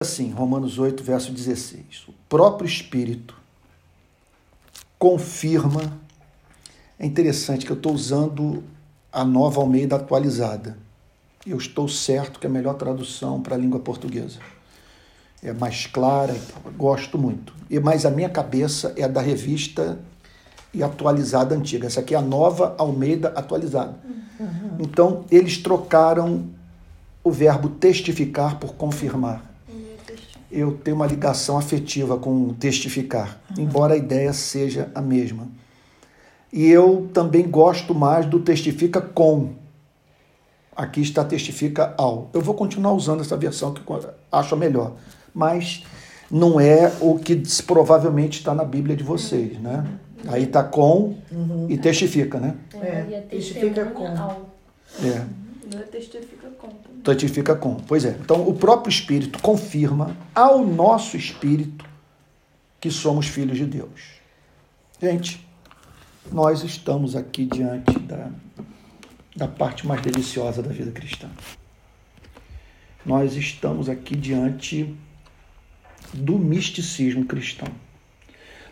assim, Romanos 8, verso 16. O próprio Espírito confirma. É interessante que eu estou usando a nova Almeida atualizada. Eu estou certo que é a melhor tradução para a língua portuguesa. É mais clara, gosto muito. E Mas a minha cabeça é da revista e atualizada antiga. Essa aqui é a nova Almeida atualizada. Uhum. Então, eles trocaram o verbo testificar por confirmar. Eu tenho uma ligação afetiva com testificar, uhum. embora a ideia seja a mesma. E eu também gosto mais do testifica com. Aqui está testifica ao. Eu vou continuar usando essa versão que acho a melhor, mas não é o que provavelmente está na Bíblia de vocês, né? Aí está com uhum. e testifica, né? É, testifica com. É. Não testifica com. Testifica com. Pois é. Então o próprio Espírito confirma ao nosso espírito que somos filhos de Deus. Gente, nós estamos aqui diante da, da parte mais deliciosa da vida cristã. Nós estamos aqui diante do misticismo cristão.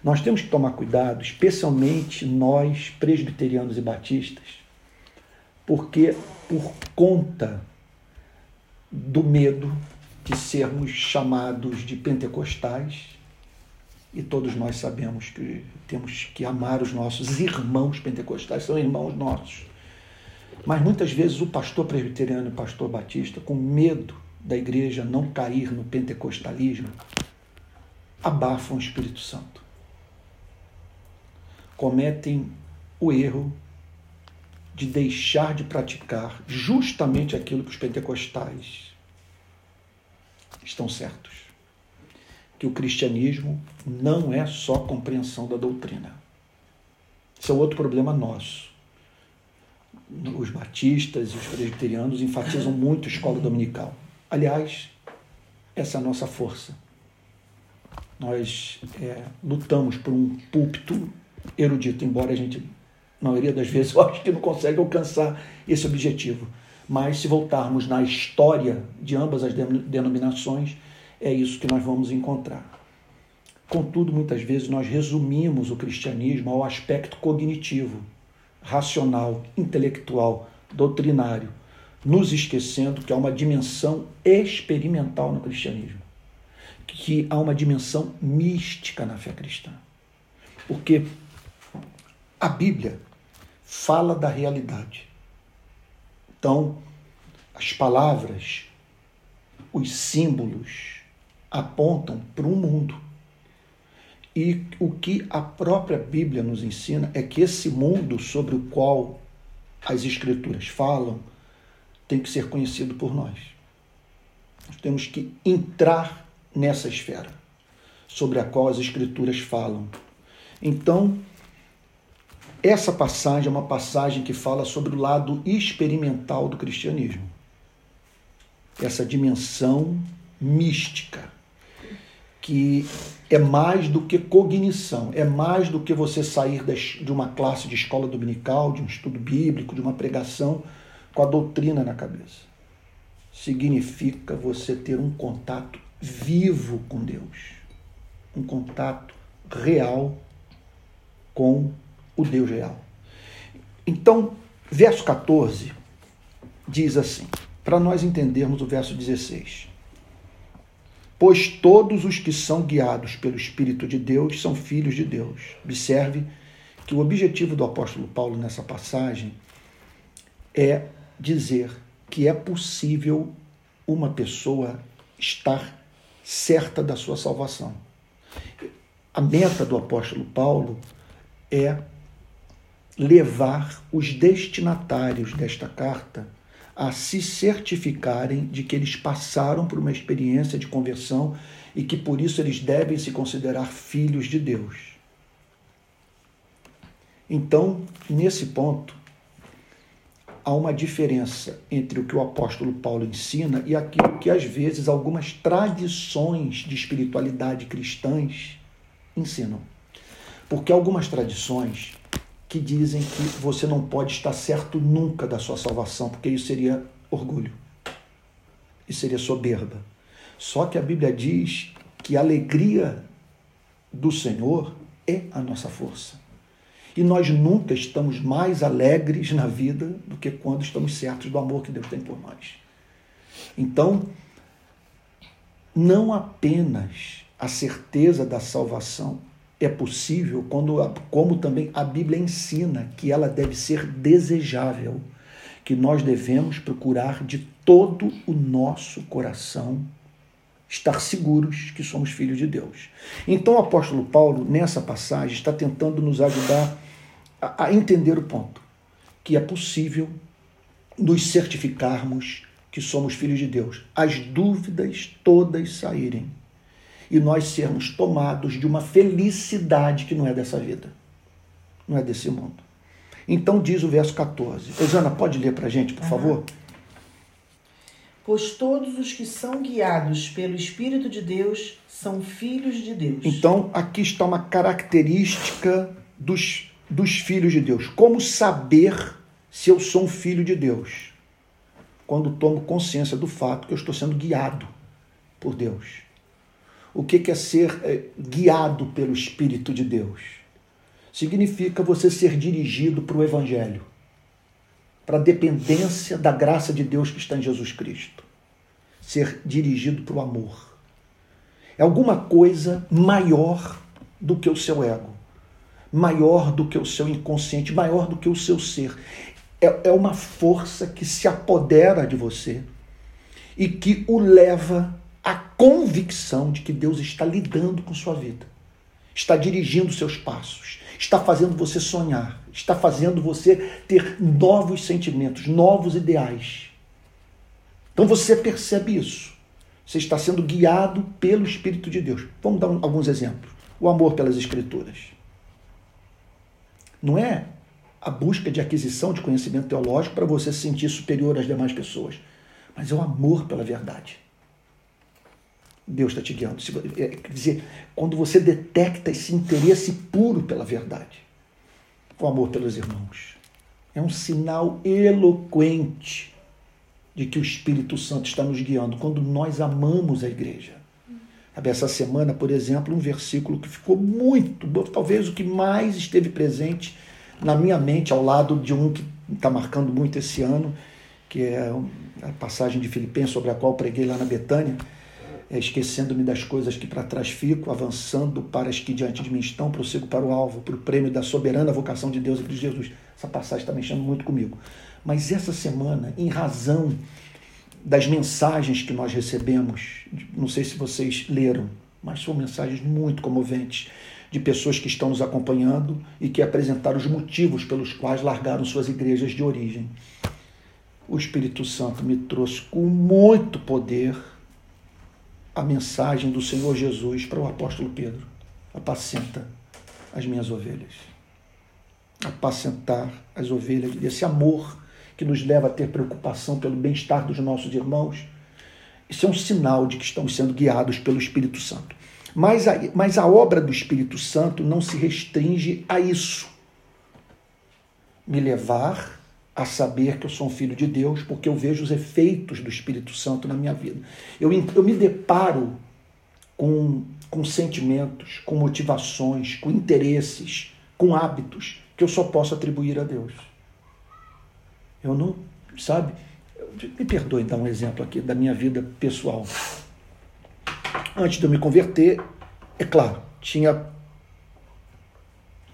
Nós temos que tomar cuidado, especialmente nós presbiterianos e batistas, porque por conta do medo de sermos chamados de pentecostais, e todos nós sabemos que temos que amar os nossos irmãos pentecostais, são irmãos nossos. Mas muitas vezes o pastor presbiteriano e o pastor batista, com medo da igreja não cair no pentecostalismo, abafam o Espírito Santo. Cometem o erro de deixar de praticar justamente aquilo que os pentecostais estão certos. Que o cristianismo não é só compreensão da doutrina. Isso é outro problema nosso. Os batistas e os presbiterianos enfatizam muito a escola dominical. Aliás, essa é a nossa força nós é, lutamos por um púlpito erudito, embora a gente, maioria das vezes, eu acho que não consegue alcançar esse objetivo. Mas se voltarmos na história de ambas as denominações, é isso que nós vamos encontrar. Contudo, muitas vezes nós resumimos o cristianismo ao aspecto cognitivo, racional, intelectual, doutrinário, nos esquecendo que há uma dimensão experimental no cristianismo que há uma dimensão mística na fé cristã. Porque a Bíblia fala da realidade. Então, as palavras, os símbolos apontam para um mundo. E o que a própria Bíblia nos ensina é que esse mundo sobre o qual as Escrituras falam tem que ser conhecido por nós. Nós temos que entrar nessa esfera sobre a qual as Escrituras falam. Então, essa passagem é uma passagem que fala sobre o lado experimental do cristianismo. Essa dimensão mística, que é mais do que cognição, é mais do que você sair de uma classe de escola dominical, de um estudo bíblico, de uma pregação com a doutrina na cabeça. Significa você ter um contato vivo com Deus, um contato real com o Deus real. Então, verso 14 diz assim, para nós entendermos o verso 16: Pois todos os que são guiados pelo Espírito de Deus são filhos de Deus. Observe que o objetivo do apóstolo Paulo nessa passagem é dizer que é possível uma pessoa estar certa da sua salvação. A meta do apóstolo Paulo é levar os destinatários desta carta a se certificarem de que eles passaram por uma experiência de conversão e que por isso eles devem se considerar filhos de Deus. Então, nesse ponto, há uma diferença entre o que o apóstolo Paulo ensina e aquilo que às vezes algumas tradições de espiritualidade cristãs ensinam. Porque algumas tradições que dizem que você não pode estar certo nunca da sua salvação, porque isso seria orgulho. Isso seria soberba. Só que a Bíblia diz que a alegria do Senhor é a nossa força. E nós nunca estamos mais alegres na vida do que quando estamos certos do amor que Deus tem por nós. Então, não apenas a certeza da salvação é possível, quando, como também a Bíblia ensina que ela deve ser desejável, que nós devemos procurar de todo o nosso coração estar seguros que somos filhos de Deus. Então o apóstolo Paulo, nessa passagem, está tentando nos ajudar a, a entender o ponto, que é possível nos certificarmos que somos filhos de Deus, as dúvidas todas saírem e nós sermos tomados de uma felicidade que não é dessa vida, não é desse mundo. Então diz o verso 14. Osana, pode ler para a gente, por uhum. favor? Pois todos os que são guiados pelo Espírito de Deus são filhos de Deus. Então, aqui está uma característica dos, dos filhos de Deus. Como saber se eu sou um filho de Deus? Quando tomo consciência do fato que eu estou sendo guiado por Deus o que é ser é, guiado pelo Espírito de Deus? Significa você ser dirigido para o Evangelho, para a dependência da graça de Deus que está em Jesus Cristo. Ser dirigido para o amor. É alguma coisa maior do que o seu ego, maior do que o seu inconsciente, maior do que o seu ser. É, é uma força que se apodera de você e que o leva a convicção de que Deus está lidando com sua vida, está dirigindo seus passos, está fazendo você sonhar, está fazendo você ter novos sentimentos, novos ideais. Então você percebe isso. Você está sendo guiado pelo Espírito de Deus. Vamos dar alguns exemplos. O amor pelas Escrituras. Não é a busca de aquisição de conhecimento teológico para você se sentir superior às demais pessoas, mas é o amor pela verdade. Deus está te guiando. É, quer dizer, quando você detecta esse interesse puro pela verdade, o amor pelos irmãos, é um sinal eloquente de que o Espírito Santo está nos guiando quando nós amamos a igreja. Essa semana, por exemplo, um versículo que ficou muito, talvez o que mais esteve presente na minha mente, ao lado de um que está marcando muito esse ano, que é a passagem de Filipenses, sobre a qual preguei lá na Betânia é, esquecendo-me das coisas que para trás fico, avançando para as que diante de mim estão, prossigo para o alvo, para o prêmio da soberana vocação de Deus e de Jesus. Essa passagem está mexendo muito comigo. Mas essa semana, em razão das mensagens que nós recebemos, não sei se vocês leram, mas são mensagens muito comoventes de pessoas que estão nos acompanhando e que apresentaram os motivos pelos quais largaram suas igrejas de origem. O Espírito Santo me trouxe com muito poder a mensagem do Senhor Jesus para o apóstolo Pedro: apacenta as minhas ovelhas. Apacentar as ovelhas, esse amor que nos leva a ter preocupação pelo bem-estar dos nossos irmãos. Isso é um sinal de que estamos sendo guiados pelo Espírito Santo. Mas a, mas a obra do Espírito Santo não se restringe a isso. Me levar a saber que eu sou um filho de Deus, porque eu vejo os efeitos do Espírito Santo na minha vida. Eu, eu me deparo com, com sentimentos, com motivações, com interesses, com hábitos que eu só posso atribuir a Deus. Eu não, sabe? Me perdoe dar um exemplo aqui da minha vida pessoal. Antes de eu me converter, é claro, tinha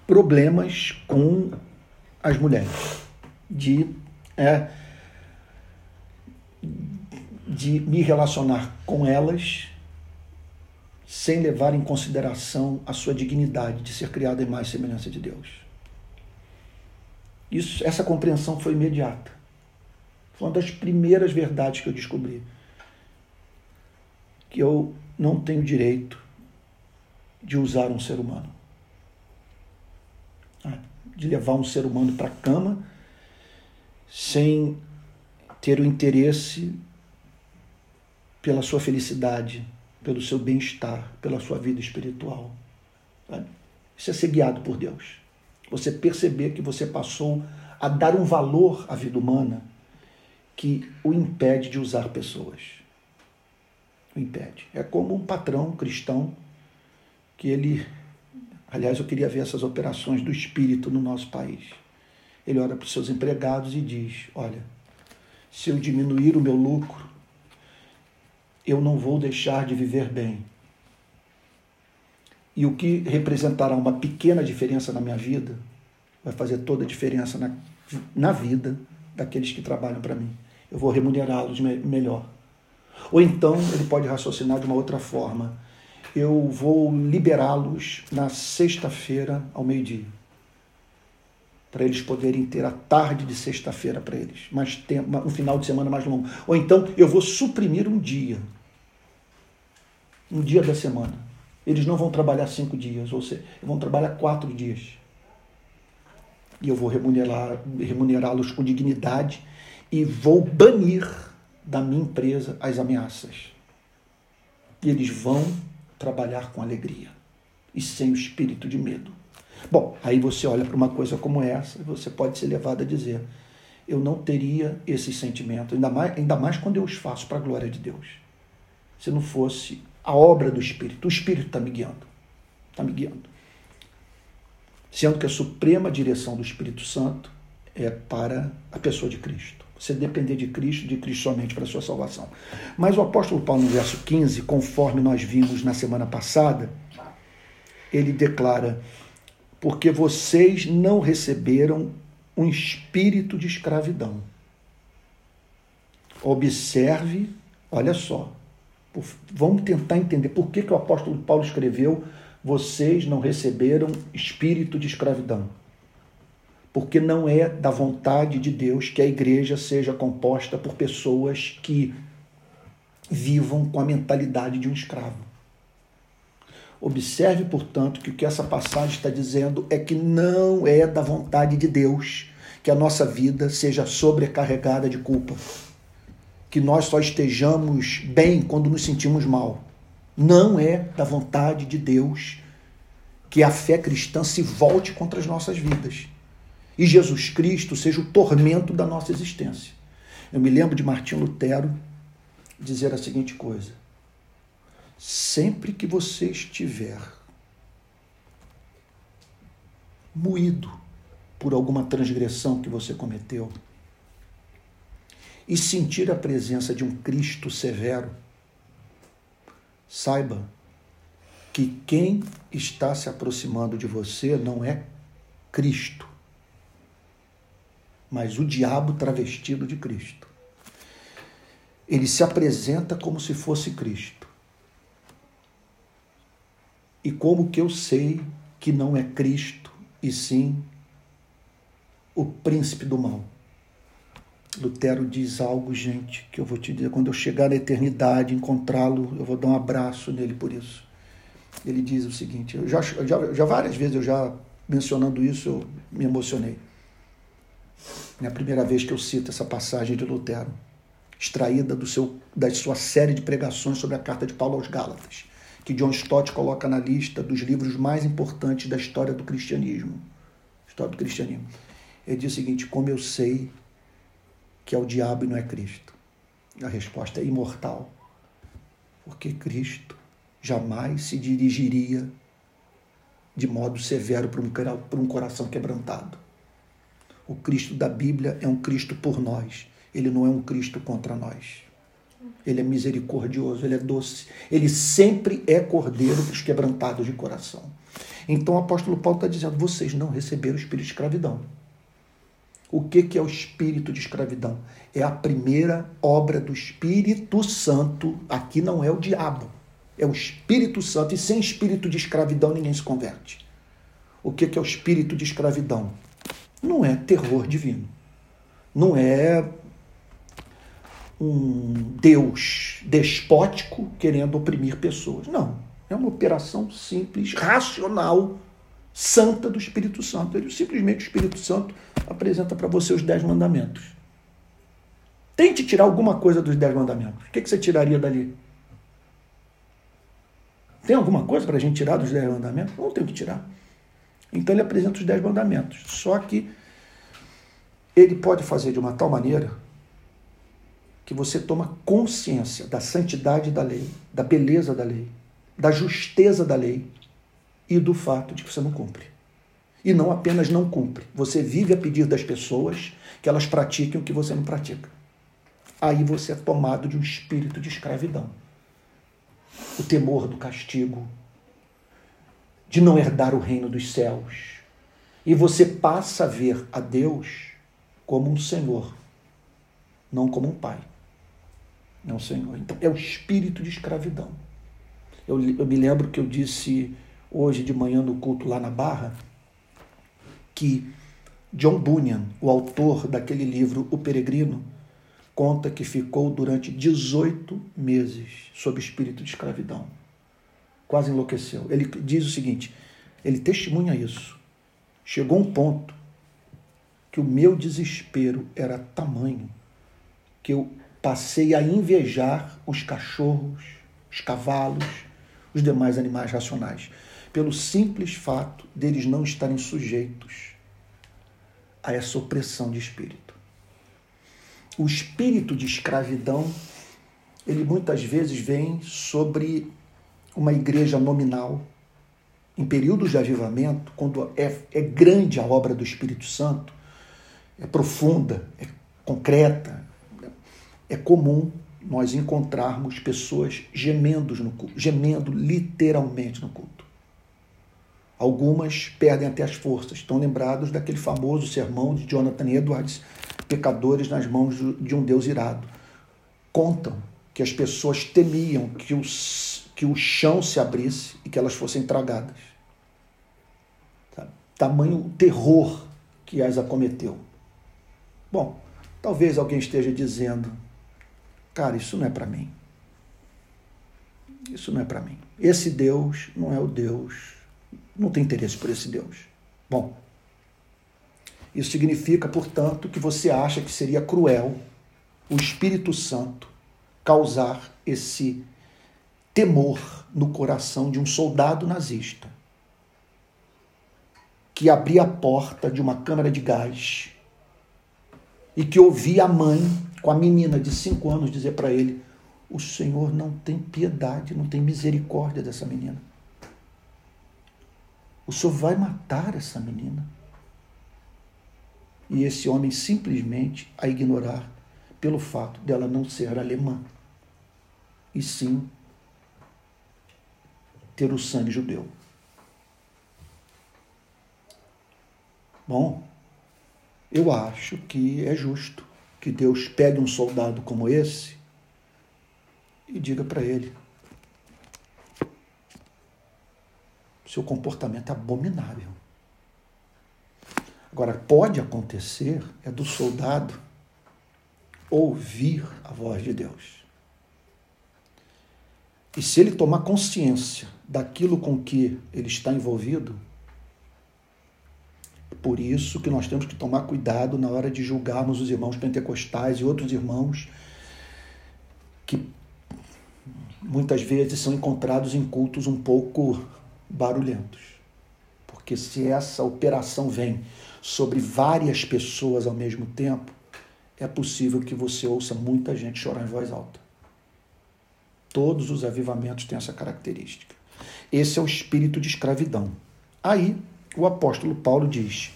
problemas com as mulheres de, é, de me relacionar com elas sem levar em consideração a sua dignidade de ser criada em mais semelhança de Deus. Isso, essa compreensão foi imediata. Foi uma das primeiras verdades que eu descobri. Que eu não tenho direito de usar um ser humano. Ah, de levar um ser humano para a cama sem ter o interesse pela sua felicidade, pelo seu bem-estar, pela sua vida espiritual. Isso é ser guiado por Deus. Você perceber que você passou a dar um valor à vida humana que o impede de usar pessoas. o impede. É como um patrão cristão que ele. Aliás, eu queria ver essas operações do espírito no nosso país. Ele olha para os seus empregados e diz: Olha, se eu diminuir o meu lucro, eu não vou deixar de viver bem. E o que representará uma pequena diferença na minha vida vai fazer toda a diferença na, na vida daqueles que trabalham para mim. Eu vou remunerá-los me melhor. Ou então ele pode raciocinar de uma outra forma. Eu vou liberá-los na sexta-feira ao meio-dia. Para eles poderem ter a tarde de sexta-feira para eles, mais um final de semana mais longo. Ou então eu vou suprimir um dia. Um dia da semana. Eles não vão trabalhar cinco dias, ou seja, vão trabalhar quatro dias. E eu vou remunerá-los com dignidade e vou banir da minha empresa as ameaças. E eles vão trabalhar com alegria e sem o espírito de medo. Bom, aí você olha para uma coisa como essa e você pode ser levado a dizer: eu não teria esse sentimento, ainda mais, ainda mais quando eu os faço para a glória de Deus. Se não fosse a obra do Espírito, o Espírito está me guiando. Está me guiando. Sendo que a suprema direção do Espírito Santo é para a pessoa de Cristo. Você depender de Cristo, de Cristo somente para a sua salvação. Mas o apóstolo Paulo, no verso 15, conforme nós vimos na semana passada, ele declara: Porque vocês não receberam um espírito de escravidão. Observe, olha só, vamos tentar entender por que, que o apóstolo Paulo escreveu: Vocês não receberam espírito de escravidão porque não é da vontade de Deus que a igreja seja composta por pessoas que vivam com a mentalidade de um escravo. Observe, portanto, que o que essa passagem está dizendo é que não é da vontade de Deus que a nossa vida seja sobrecarregada de culpa. Que nós só estejamos bem quando nos sentimos mal. Não é da vontade de Deus que a fé cristã se volte contra as nossas vidas e Jesus Cristo seja o tormento da nossa existência. Eu me lembro de Martim Lutero dizer a seguinte coisa: sempre que você estiver moído por alguma transgressão que você cometeu e sentir a presença de um Cristo severo, saiba que quem está se aproximando de você não é Cristo, mas o diabo travestido de Cristo. Ele se apresenta como se fosse Cristo. E como que eu sei que não é Cristo, e sim o príncipe do mal? Lutero diz algo, gente, que eu vou te dizer, quando eu chegar na eternidade, encontrá-lo, eu vou dar um abraço nele por isso. Ele diz o seguinte, eu já, já, já várias vezes eu já mencionando isso, eu me emocionei. É a primeira vez que eu cito essa passagem de Lutero, extraída do seu, da sua série de pregações sobre a carta de Paulo aos Gálatas, que John Stott coloca na lista dos livros mais importantes da história do cristianismo. História do cristianismo. Ele diz o seguinte: Como eu sei que é o diabo e não é Cristo? A resposta é imortal. Porque Cristo jamais se dirigiria de modo severo para um coração quebrantado. O Cristo da Bíblia é um Cristo por nós. Ele não é um Cristo contra nós. Ele é misericordioso, ele é doce. Ele sempre é cordeiro para os quebrantados de coração. Então o apóstolo Paulo está dizendo: vocês não receberam o espírito de escravidão. O que, que é o espírito de escravidão? É a primeira obra do Espírito Santo. Aqui não é o diabo, é o Espírito Santo. E sem espírito de escravidão ninguém se converte. O que, que é o espírito de escravidão? não é terror divino. Não é um Deus despótico querendo oprimir pessoas. Não. É uma operação simples, racional, santa do Espírito Santo. Ele simplesmente o Espírito Santo apresenta para você os dez mandamentos. Tente tirar alguma coisa dos dez mandamentos. O que, que você tiraria dali? Tem alguma coisa para a gente tirar dos dez mandamentos? Não tem que tirar. Então ele apresenta os dez mandamentos. Só que ele pode fazer de uma tal maneira que você toma consciência da santidade da lei, da beleza da lei, da justeza da lei e do fato de que você não cumpre. E não apenas não cumpre, você vive a pedir das pessoas que elas pratiquem o que você não pratica. Aí você é tomado de um espírito de escravidão. O temor do castigo, de não herdar o reino dos céus. E você passa a ver a Deus como um Senhor, não como um Pai. É um Senhor. Então, é o espírito de escravidão. Eu, eu me lembro que eu disse hoje de manhã no culto lá na Barra que John Bunyan, o autor daquele livro O Peregrino, conta que ficou durante 18 meses sob espírito de escravidão. Quase enlouqueceu. Ele diz o seguinte: ele testemunha isso. Chegou um ponto que o meu desespero era tamanho que eu passei a invejar os cachorros, os cavalos, os demais animais racionais, pelo simples fato deles não estarem sujeitos a essa opressão de espírito. O espírito de escravidão, ele muitas vezes vem sobre uma igreja nominal, em períodos de avivamento, quando é, é grande a obra do Espírito Santo, é profunda, é concreta, é comum nós encontrarmos pessoas gemendo no culto, gemendo literalmente no culto. Algumas perdem até as forças. Estão lembrados daquele famoso sermão de Jonathan Edwards, Pecadores nas mãos de um Deus irado. Contam que as pessoas temiam que, os, que o chão se abrisse e que elas fossem tragadas. Tamanho terror que as acometeu. Bom, talvez alguém esteja dizendo, cara, isso não é para mim. Isso não é para mim. Esse Deus não é o Deus não tem interesse por esse Deus. Bom, isso significa, portanto, que você acha que seria cruel o Espírito Santo causar esse temor no coração de um soldado nazista que abria a porta de uma câmara de gás e que ouvia a mãe com a menina de cinco anos dizer para ele: O Senhor não tem piedade, não tem misericórdia dessa menina. O senhor vai matar essa menina. E esse homem simplesmente a ignorar pelo fato dela não ser alemã, e sim ter o sangue judeu. Bom, eu acho que é justo que Deus pegue um soldado como esse e diga para ele: seu comportamento é abominável. Agora, pode acontecer é do soldado ouvir a voz de Deus. E se ele tomar consciência daquilo com que ele está envolvido, por isso que nós temos que tomar cuidado na hora de julgarmos os irmãos pentecostais e outros irmãos que muitas vezes são encontrados em cultos um pouco barulhentos. Porque se essa operação vem sobre várias pessoas ao mesmo tempo, é possível que você ouça muita gente chorar em voz alta. Todos os avivamentos têm essa característica. Esse é o espírito de escravidão. Aí, o apóstolo Paulo diz: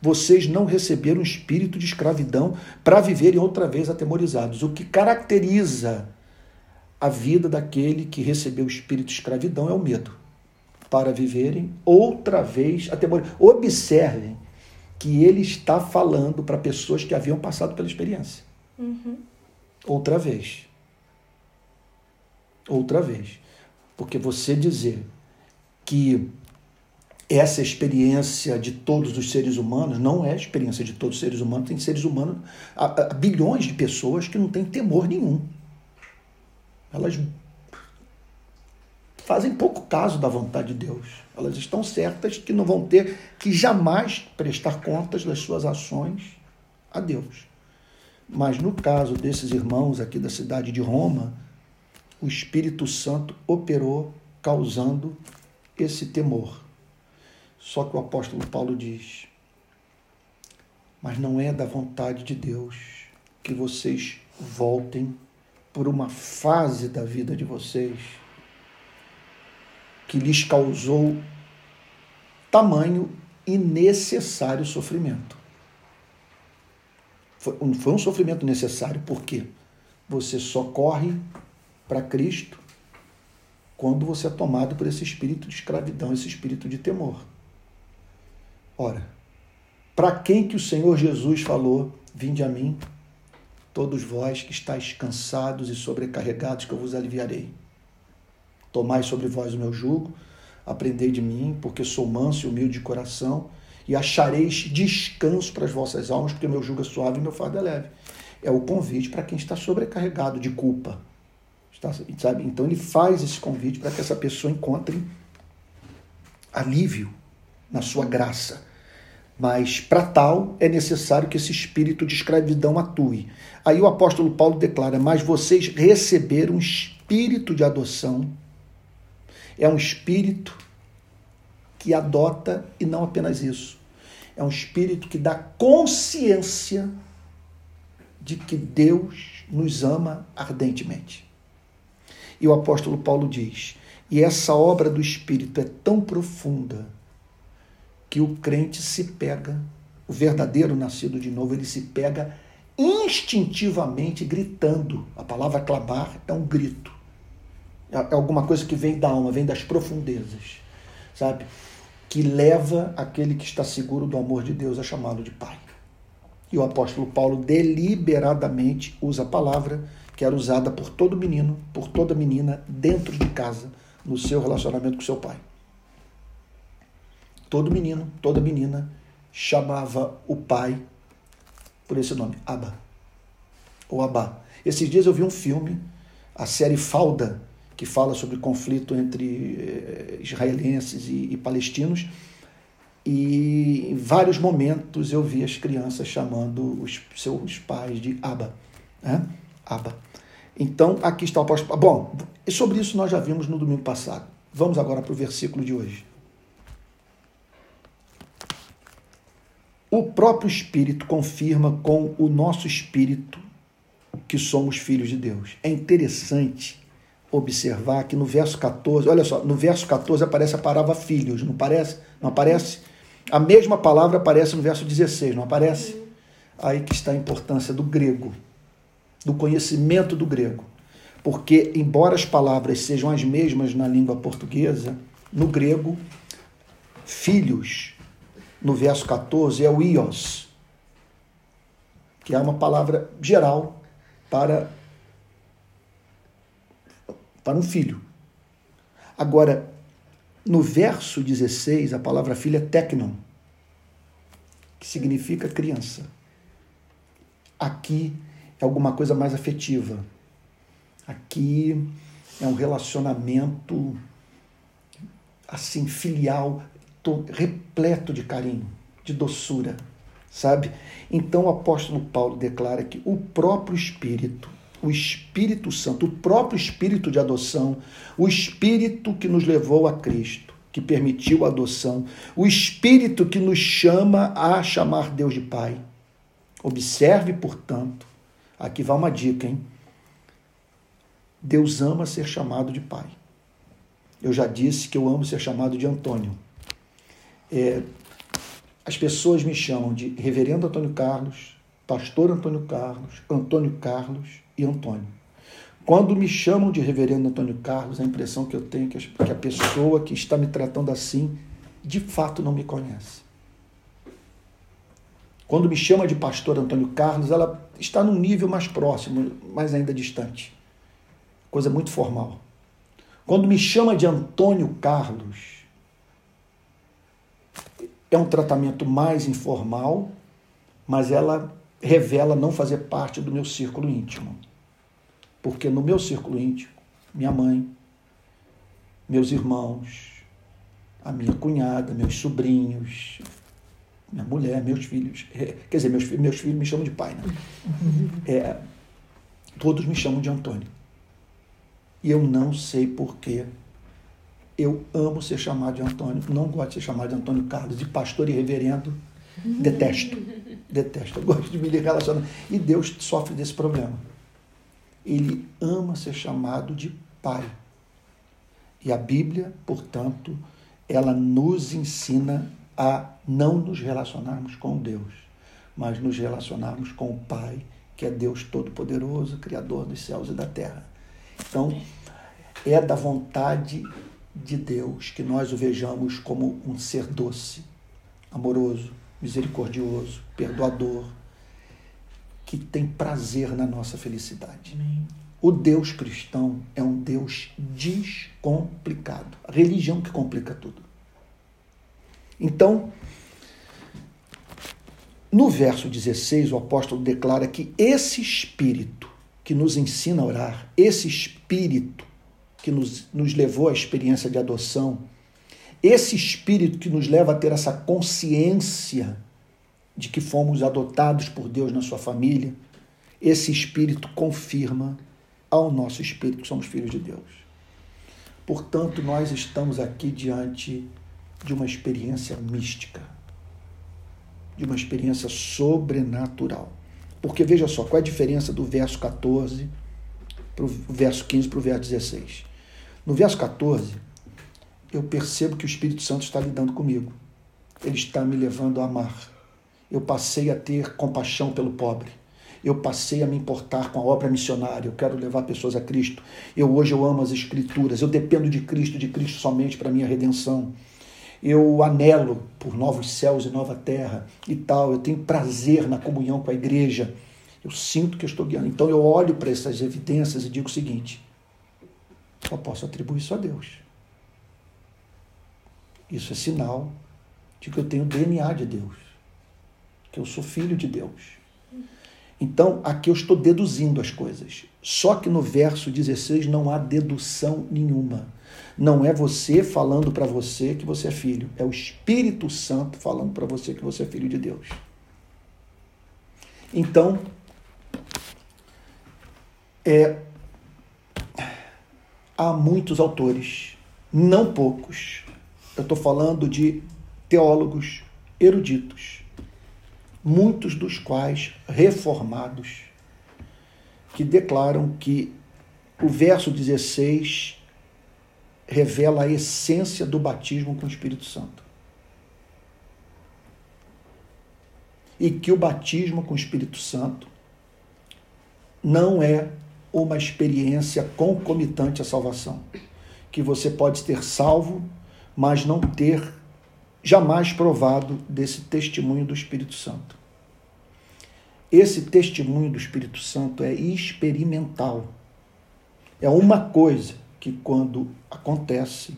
Vocês não receberam espírito de escravidão para viverem outra vez atemorizados. O que caracteriza a vida daquele que recebeu o espírito de escravidão é o medo para viverem outra vez a temor. Observem que ele está falando para pessoas que haviam passado pela experiência. Uhum. Outra vez. Outra vez. Porque você dizer que essa experiência de todos os seres humanos não é a experiência de todos os seres humanos, tem seres humanos, há, há bilhões de pessoas que não têm temor nenhum. Elas fazem pouco caso da vontade de Deus. Elas estão certas que não vão ter que jamais prestar contas das suas ações a Deus. Mas no caso desses irmãos aqui da cidade de Roma, o Espírito Santo operou causando esse temor. Só que o apóstolo Paulo diz: Mas não é da vontade de Deus que vocês voltem por uma fase da vida de vocês que lhes causou tamanho e necessário sofrimento. Foi, foi um sofrimento necessário, por quê? Você só corre para Cristo quando você é tomado por esse espírito de escravidão, esse espírito de temor. Ora, para quem que o Senhor Jesus falou: Vinde a mim, todos vós que estáis cansados e sobrecarregados, que eu vos aliviarei. Tomai sobre vós o meu jugo, aprendei de mim, porque sou manso e humilde de coração, e achareis descanso para as vossas almas, porque meu jugo é suave e meu fardo é leve. É o convite para quem está sobrecarregado de culpa. Está, sabe? Então ele faz esse convite para que essa pessoa encontre alívio na sua graça. Mas para tal é necessário que esse espírito de escravidão atue. Aí o apóstolo Paulo declara: Mas vocês receberam um espírito de adoção. É um espírito que adota e não apenas isso. É um espírito que dá consciência de que Deus nos ama ardentemente. E o apóstolo Paulo diz: e essa obra do Espírito é tão profunda que o crente se pega, o verdadeiro nascido de novo, ele se pega instintivamente gritando. A palavra clamar é um grito. É, é alguma coisa que vem da alma, vem das profundezas, sabe? Que leva aquele que está seguro do amor de Deus a chamá-lo de Pai. E o apóstolo Paulo deliberadamente usa a palavra que era usada por todo menino, por toda menina dentro de casa, no seu relacionamento com seu pai. Todo menino, toda menina chamava o pai por esse nome, Abba. Ou Abba. Esses dias eu vi um filme, a série Falda, que fala sobre conflito entre eh, israelenses e, e palestinos. E em vários momentos eu vi as crianças chamando os seus pais de Abba. Né? Abba. Então, aqui está o apóstolo. Bom, sobre isso nós já vimos no domingo passado. Vamos agora para o versículo de hoje. O próprio Espírito confirma com o nosso espírito que somos filhos de Deus. É interessante observar que no verso 14, olha só, no verso 14 aparece a palavra filhos, não parece? Não aparece? A mesma palavra aparece no verso 16, não aparece? Aí que está a importância do grego do conhecimento do grego. Porque, embora as palavras sejam as mesmas na língua portuguesa, no grego, filhos, no verso 14, é o ios, que é uma palavra geral para, para um filho. Agora, no verso 16, a palavra filho é teknon, que significa criança. Aqui é alguma coisa mais afetiva. Aqui é um relacionamento assim filial, repleto de carinho, de doçura, sabe? Então o apóstolo Paulo declara que o próprio Espírito, o Espírito Santo, o próprio Espírito de adoção, o Espírito que nos levou a Cristo, que permitiu a adoção, o Espírito que nos chama a chamar Deus de Pai. Observe, portanto, Aqui vai uma dica, hein? Deus ama ser chamado de pai. Eu já disse que eu amo ser chamado de Antônio. É, as pessoas me chamam de Reverendo Antônio Carlos, Pastor Antônio Carlos, Antônio Carlos e Antônio. Quando me chamam de Reverendo Antônio Carlos, a impressão que eu tenho é que a pessoa que está me tratando assim, de fato não me conhece. Quando me chama de pastor Antônio Carlos, ela está num nível mais próximo, mas ainda distante. Coisa muito formal. Quando me chama de Antônio Carlos, é um tratamento mais informal, mas ela revela não fazer parte do meu círculo íntimo. Porque no meu círculo íntimo, minha mãe, meus irmãos, a minha cunhada, meus sobrinhos, minha mulher, meus filhos. É, quer dizer, meus, meus filhos me chamam de pai, né? É, todos me chamam de Antônio. E eu não sei porquê. Eu amo ser chamado de Antônio, não gosto de ser chamado de Antônio Carlos, de pastor e reverendo. Detesto. Detesto. Eu gosto de me relacionar. E Deus sofre desse problema. ele ama ser chamado de Pai. E a Bíblia, portanto, ela nos ensina a não nos relacionarmos com Deus, mas nos relacionarmos com o Pai, que é Deus Todo-Poderoso, Criador dos céus e da terra. Então, é da vontade de Deus que nós o vejamos como um ser doce, amoroso, misericordioso, perdoador, que tem prazer na nossa felicidade. Amém. O Deus cristão é um Deus descomplicado. A religião que complica tudo. Então, no verso 16, o apóstolo declara que esse espírito que nos ensina a orar, esse espírito que nos, nos levou à experiência de adoção, esse espírito que nos leva a ter essa consciência de que fomos adotados por Deus na sua família, esse espírito confirma ao nosso espírito que somos filhos de Deus. Portanto, nós estamos aqui diante de uma experiência mística, de uma experiência sobrenatural. Porque veja só, qual é a diferença do verso 14 para o verso 15 para o verso 16? No verso 14, eu percebo que o Espírito Santo está lidando comigo. Ele está me levando a amar. Eu passei a ter compaixão pelo pobre. Eu passei a me importar com a obra missionária. Eu quero levar pessoas a Cristo. Eu hoje eu amo as Escrituras. Eu dependo de Cristo, de Cristo somente para minha redenção. Eu anelo por novos céus e nova terra e tal. Eu tenho prazer na comunhão com a igreja. Eu sinto que eu estou guiando. Então eu olho para essas evidências e digo o seguinte: só posso atribuir isso a Deus. Isso é sinal de que eu tenho DNA de Deus, que eu sou filho de Deus. Então, aqui eu estou deduzindo as coisas. Só que no verso 16 não há dedução nenhuma. Não é você falando para você que você é filho, é o Espírito Santo falando para você que você é filho de Deus. Então, é, há muitos autores, não poucos. Eu estou falando de teólogos eruditos, muitos dos quais reformados, que declaram que o verso 16 revela a essência do batismo com o Espírito Santo. E que o batismo com o Espírito Santo não é uma experiência concomitante à salvação. Que você pode ter salvo, mas não ter jamais provado desse testemunho do Espírito Santo. Esse testemunho do Espírito Santo é experimental. É uma coisa que, quando acontece,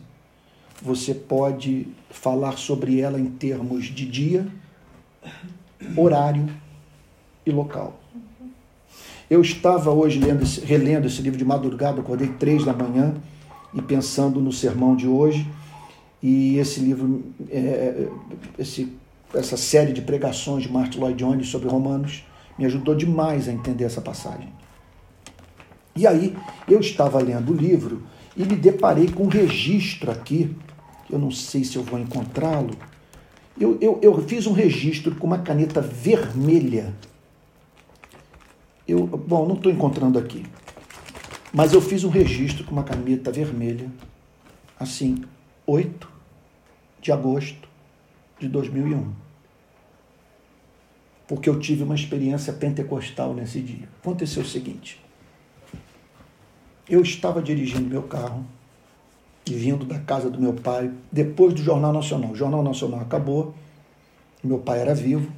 você pode falar sobre ela em termos de dia, horário e local. Eu estava hoje lendo, relendo esse livro de madrugada, acordei três da manhã e pensando no sermão de hoje. E esse livro, é, é, esse, essa série de pregações de Martin Lloyd Jones sobre Romanos, me ajudou demais a entender essa passagem. E aí, eu estava lendo o livro e me deparei com um registro aqui, eu não sei se eu vou encontrá-lo. Eu, eu, eu fiz um registro com uma caneta vermelha eu, bom, não estou encontrando aqui, mas eu fiz um registro com uma caneta vermelha, assim, 8 de agosto de 2001. Porque eu tive uma experiência pentecostal nesse dia. Aconteceu o seguinte: eu estava dirigindo meu carro e vindo da casa do meu pai depois do Jornal Nacional. O Jornal Nacional acabou, meu pai era vivo,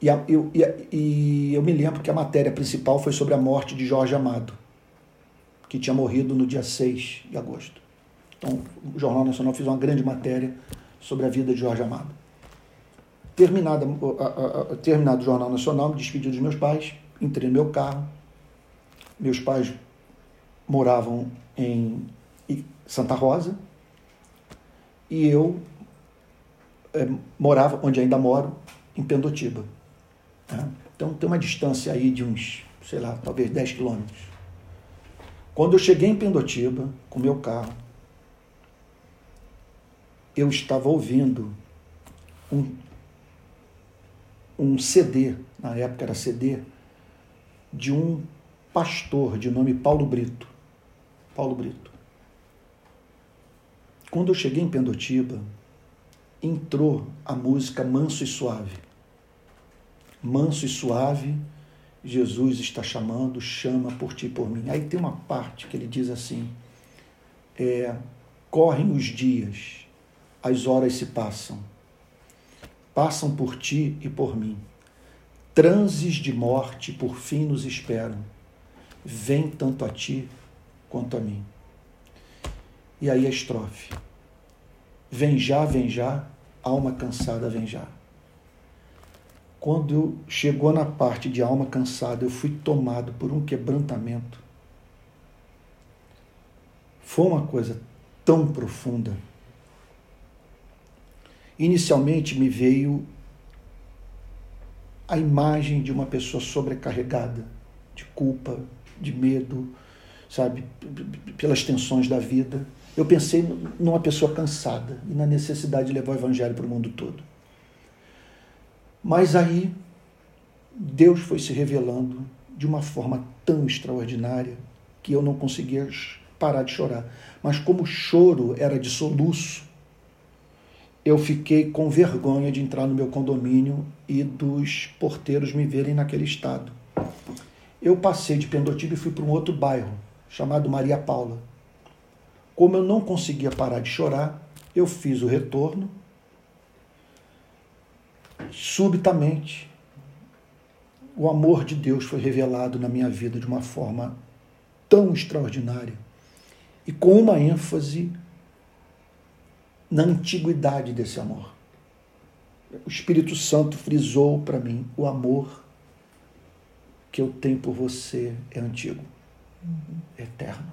e, a, eu, e, e eu me lembro que a matéria principal foi sobre a morte de Jorge Amado, que tinha morrido no dia 6 de agosto. Então, o Jornal Nacional fez uma grande matéria sobre a vida de Jorge Amado. Terminado, terminado o Jornal Nacional, me despedi dos meus pais, entrei no meu carro. Meus pais moravam em Santa Rosa e eu é, morava, onde ainda moro, em Pendotiba. Né? Então tem uma distância aí de uns, sei lá, talvez 10 quilômetros. Quando eu cheguei em Pendotiba, com meu carro, eu estava ouvindo um, um CD, na época era CD, de um pastor de nome Paulo Brito. Paulo Brito. Quando eu cheguei em Pendotiba, entrou a música Manso e Suave. Manso e suave, Jesus está chamando, chama por ti e por mim. Aí tem uma parte que ele diz assim: é, correm os dias, as horas se passam, passam por ti e por mim. Transes de morte por fim nos esperam. Vem tanto a ti quanto a mim. E aí a estrofe. Vem já, vem já, alma cansada, vem já. Quando chegou na parte de alma cansada, eu fui tomado por um quebrantamento. Foi uma coisa tão profunda. Inicialmente me veio a imagem de uma pessoa sobrecarregada de culpa, de medo, sabe, pelas tensões da vida. Eu pensei numa pessoa cansada e na necessidade de levar o evangelho para o mundo todo. Mas aí Deus foi se revelando de uma forma tão extraordinária que eu não conseguia parar de chorar. Mas como o choro era de soluço, eu fiquei com vergonha de entrar no meu condomínio e dos porteiros me verem naquele estado. Eu passei de Pendotiba e fui para um outro bairro, chamado Maria Paula. Como eu não conseguia parar de chorar, eu fiz o retorno. Subitamente, o amor de Deus foi revelado na minha vida de uma forma tão extraordinária e com uma ênfase na antiguidade desse amor. O Espírito Santo frisou para mim: o amor que eu tenho por você é antigo, é eterno.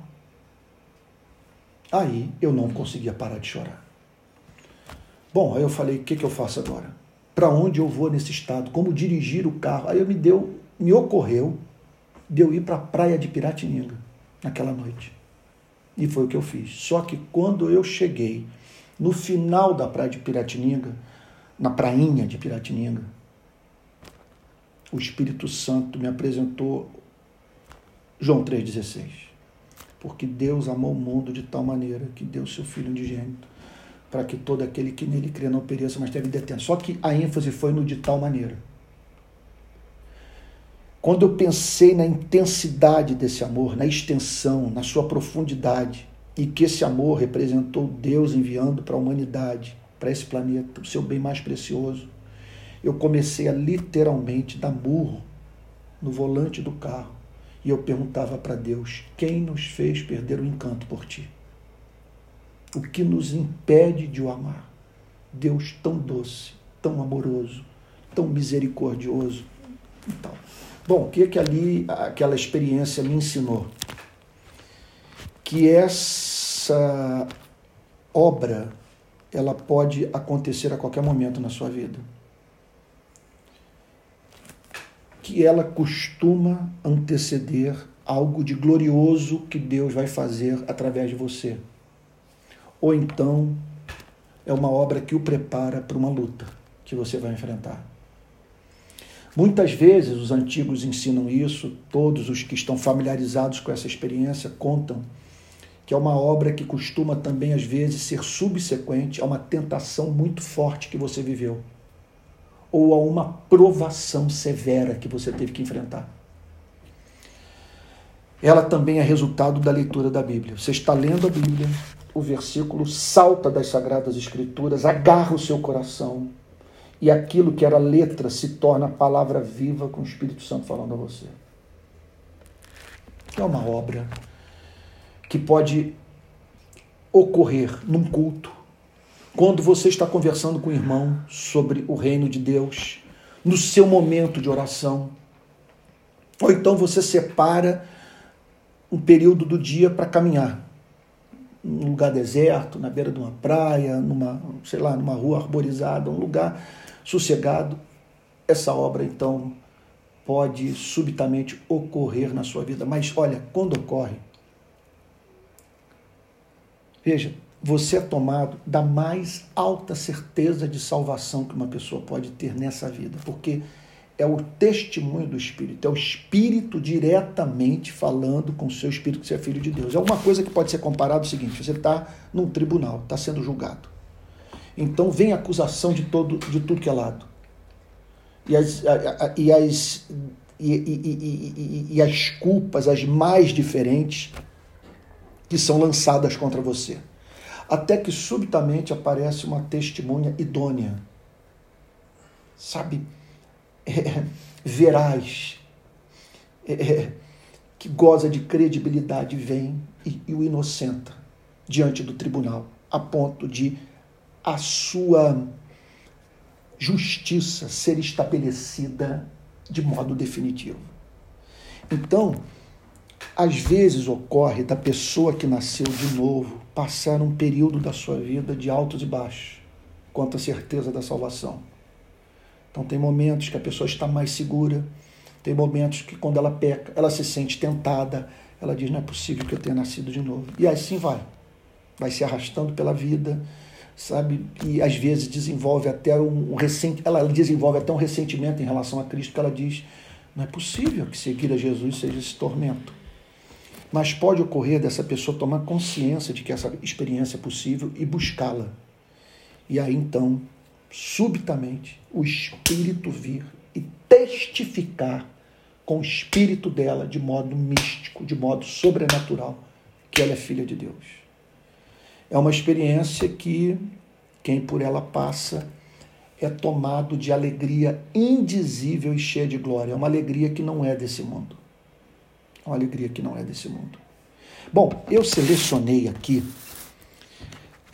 Aí eu não conseguia parar de chorar. Bom, aí eu falei, o que, que eu faço agora? Para onde eu vou nesse estado? Como dirigir o carro? Aí eu me deu, me ocorreu de eu ir para a praia de Piratininga naquela noite. E foi o que eu fiz. Só que quando eu cheguei no final da praia de Piratininga, na prainha de Piratininga, o Espírito Santo me apresentou João 3,16 porque Deus amou o mundo de tal maneira que deu seu Filho unigênito, para que todo aquele que nele crê não pereça, mas tenha vida eterna. Só que a ênfase foi no de tal maneira. Quando eu pensei na intensidade desse amor, na extensão, na sua profundidade, e que esse amor representou Deus enviando para a humanidade, para esse planeta, o seu bem mais precioso, eu comecei a literalmente dar murro no volante do carro e eu perguntava para Deus: quem nos fez perder o encanto por ti? O que nos impede de o amar? Deus tão doce, tão amoroso, tão misericordioso. Então, bom, o que que ali aquela experiência me ensinou? Que essa obra ela pode acontecer a qualquer momento na sua vida. que ela costuma anteceder algo de glorioso que Deus vai fazer através de você. Ou então é uma obra que o prepara para uma luta que você vai enfrentar. Muitas vezes os antigos ensinam isso, todos os que estão familiarizados com essa experiência contam que é uma obra que costuma também às vezes ser subsequente a uma tentação muito forte que você viveu ou a uma provação severa que você teve que enfrentar. Ela também é resultado da leitura da Bíblia. Você está lendo a Bíblia, o versículo salta das Sagradas Escrituras, agarra o seu coração, e aquilo que era letra se torna palavra viva com o Espírito Santo falando a você. É uma obra que pode ocorrer num culto, quando você está conversando com o irmão sobre o reino de Deus, no seu momento de oração, ou então você separa um período do dia para caminhar num lugar deserto, na beira de uma praia, numa, sei lá, numa rua arborizada, um lugar sossegado. Essa obra então pode subitamente ocorrer na sua vida, mas olha, quando ocorre, veja, você é tomado da mais alta certeza de salvação que uma pessoa pode ter nessa vida, porque é o testemunho do Espírito, é o Espírito diretamente falando com o seu Espírito que você é filho de Deus. É uma coisa que pode ser comparada ao seguinte: você está num tribunal, está sendo julgado. Então vem acusação de, todo, de tudo que é lado. E as, e as, e, e, e, e as culpas, as mais diferentes, que são lançadas contra você. Até que subitamente aparece uma testemunha idônea. Sabe? É, veraz, é, é, que goza de credibilidade, vem e, e o inocenta diante do tribunal, a ponto de a sua justiça ser estabelecida de modo definitivo. Então, às vezes ocorre da pessoa que nasceu de novo passar um período da sua vida de altos e baixos quanto à certeza da salvação. Então tem momentos que a pessoa está mais segura, tem momentos que quando ela peca, ela se sente tentada, ela diz, não é possível que eu tenha nascido de novo. E assim vai. Vai se arrastando pela vida, sabe? E às vezes desenvolve até um, um ela desenvolve até um ressentimento em relação a Cristo, que ela diz, não é possível que seguir a Jesus seja esse tormento. Mas pode ocorrer dessa pessoa tomar consciência de que essa experiência é possível e buscá-la. E aí então subitamente o Espírito vir e testificar com o Espírito dela de modo místico, de modo sobrenatural, que ela é filha de Deus. É uma experiência que quem por ela passa é tomado de alegria indizível e cheia de glória. É uma alegria que não é desse mundo. É uma alegria que não é desse mundo. Bom, eu selecionei aqui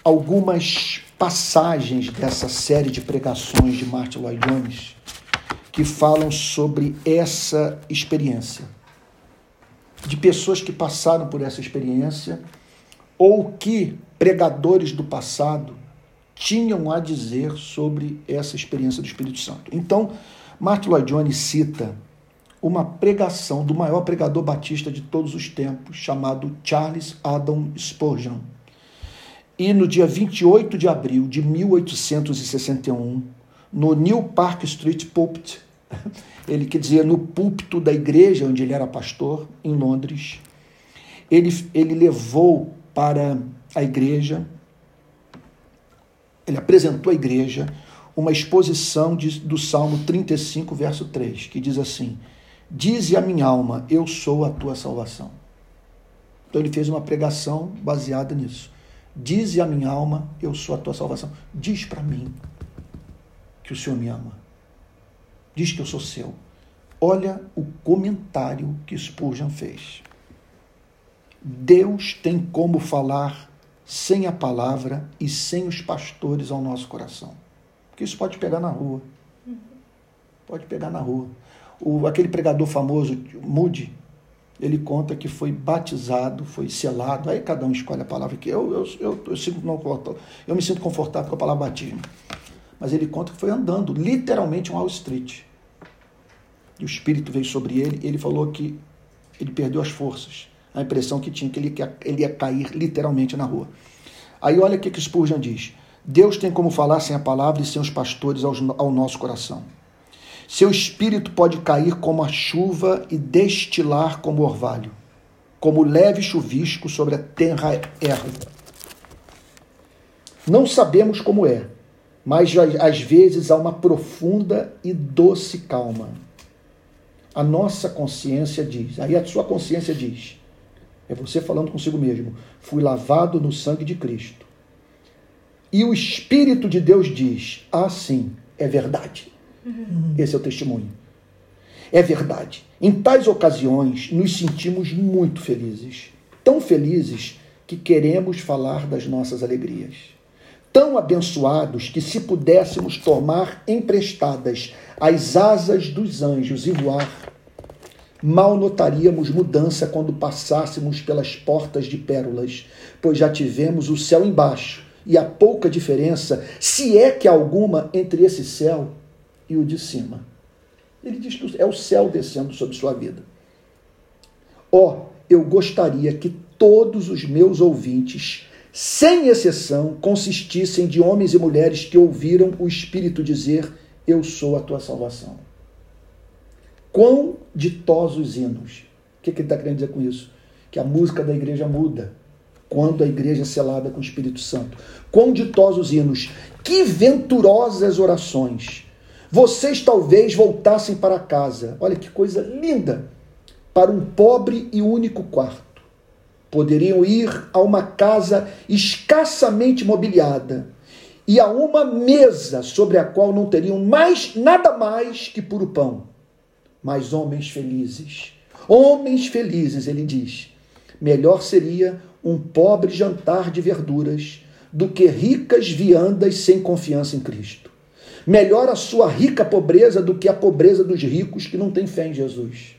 algumas passagens dessa série de pregações de Martin Lloyd Jones que falam sobre essa experiência. De pessoas que passaram por essa experiência ou que pregadores do passado tinham a dizer sobre essa experiência do Espírito Santo. Então, Martin Lloyd Jones cita uma pregação do maior pregador batista de todos os tempos, chamado Charles Adam Spurgeon e no dia 28 de abril de 1861, no New Park Street Pulpit, ele quer dizer no púlpito da igreja onde ele era pastor, em Londres, ele, ele levou para a igreja, ele apresentou à igreja uma exposição de, do Salmo 35, verso 3, que diz assim: Dize a minha alma, eu sou a tua salvação. Então ele fez uma pregação baseada nisso. Dize a minha alma, eu sou a tua salvação. Diz para mim que o Senhor me ama. Diz que eu sou seu. Olha o comentário que Spurgeon fez. Deus tem como falar sem a palavra e sem os pastores ao nosso coração. Porque isso pode pegar na rua. Pode pegar na rua. O, aquele pregador famoso, Moody, ele conta que foi batizado, foi selado, aí cada um escolhe a palavra que eu, eu, eu, eu, sinto não, eu me sinto confortável com a palavra batismo. Mas ele conta que foi andando, literalmente um Wall Street. E o Espírito veio sobre ele, e ele falou que ele perdeu as forças. A impressão que tinha que ele, ele ia cair literalmente na rua. Aí olha o que, que Spurgeon diz. Deus tem como falar sem a palavra e sem os pastores ao, ao nosso coração. Seu espírito pode cair como a chuva e destilar como orvalho, como leve chuvisco sobre a terra erra. Não sabemos como é, mas às vezes há uma profunda e doce calma. A nossa consciência diz, aí a sua consciência diz, é você falando consigo mesmo, fui lavado no sangue de Cristo. E o Espírito de Deus diz, ah, sim, é verdade. Uhum. Esse é o testemunho. É verdade. Em tais ocasiões, nos sentimos muito felizes. Tão felizes que queremos falar das nossas alegrias. Tão abençoados que, se pudéssemos tomar emprestadas as asas dos anjos e voar, mal notaríamos mudança quando passássemos pelas portas de pérolas, pois já tivemos o céu embaixo e há pouca diferença, se é que alguma, entre esse céu e o de cima. Ele diz que é o céu descendo sobre sua vida. Ó, oh, eu gostaria que todos os meus ouvintes, sem exceção, consistissem de homens e mulheres que ouviram o Espírito dizer: Eu sou a tua salvação. Quão ditosos hinos. O que, que ele está querendo dizer com isso? Que a música da igreja muda quando a igreja é selada com o Espírito Santo. Quão ditosos hinos. Que venturosas orações. Vocês talvez voltassem para casa. Olha que coisa linda! Para um pobre e único quarto. Poderiam ir a uma casa escassamente mobiliada e a uma mesa sobre a qual não teriam mais nada mais que puro pão. Mas homens felizes, homens felizes, ele diz, melhor seria um pobre jantar de verduras do que ricas viandas sem confiança em Cristo. Melhor a sua rica pobreza do que a pobreza dos ricos que não têm fé em Jesus.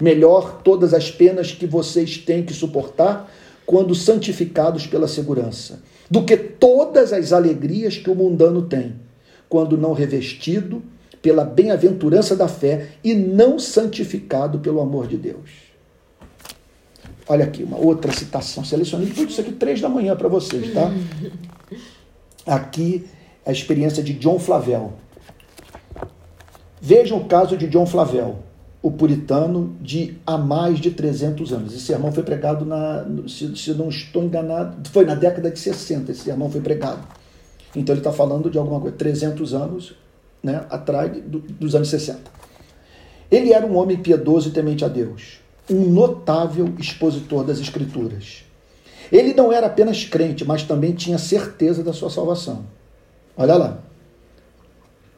Melhor todas as penas que vocês têm que suportar quando santificados pela segurança do que todas as alegrias que o mundano tem, quando não revestido pela bem-aventurança da fé e não santificado pelo amor de Deus. Olha aqui, uma outra citação. Selecionei tudo isso aqui três da manhã para vocês, tá? Aqui a experiência de John Flavel. Vejam o caso de John Flavel o puritano de há mais de 300 anos. Esse sermão foi pregado, na, se, se não estou enganado, foi na década de 60 esse sermão foi pregado. Então ele está falando de alguma coisa, 300 anos né, atrás do, dos anos 60. Ele era um homem piedoso e temente a Deus, um notável expositor das Escrituras. Ele não era apenas crente, mas também tinha certeza da sua salvação. Olha lá.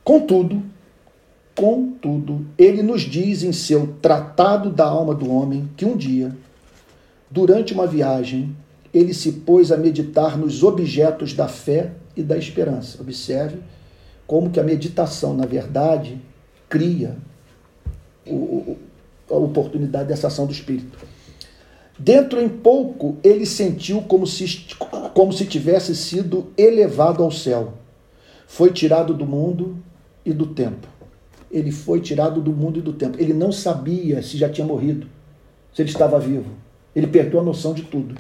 Contudo, Contudo, ele nos diz em seu Tratado da Alma do Homem que um dia, durante uma viagem, ele se pôs a meditar nos objetos da fé e da esperança. Observe como que a meditação, na verdade, cria o, a oportunidade dessa ação do Espírito. Dentro em pouco, ele sentiu como se, como se tivesse sido elevado ao céu. Foi tirado do mundo e do tempo ele foi tirado do mundo e do tempo. Ele não sabia se já tinha morrido, se ele estava vivo. Ele perdeu a noção de tudo.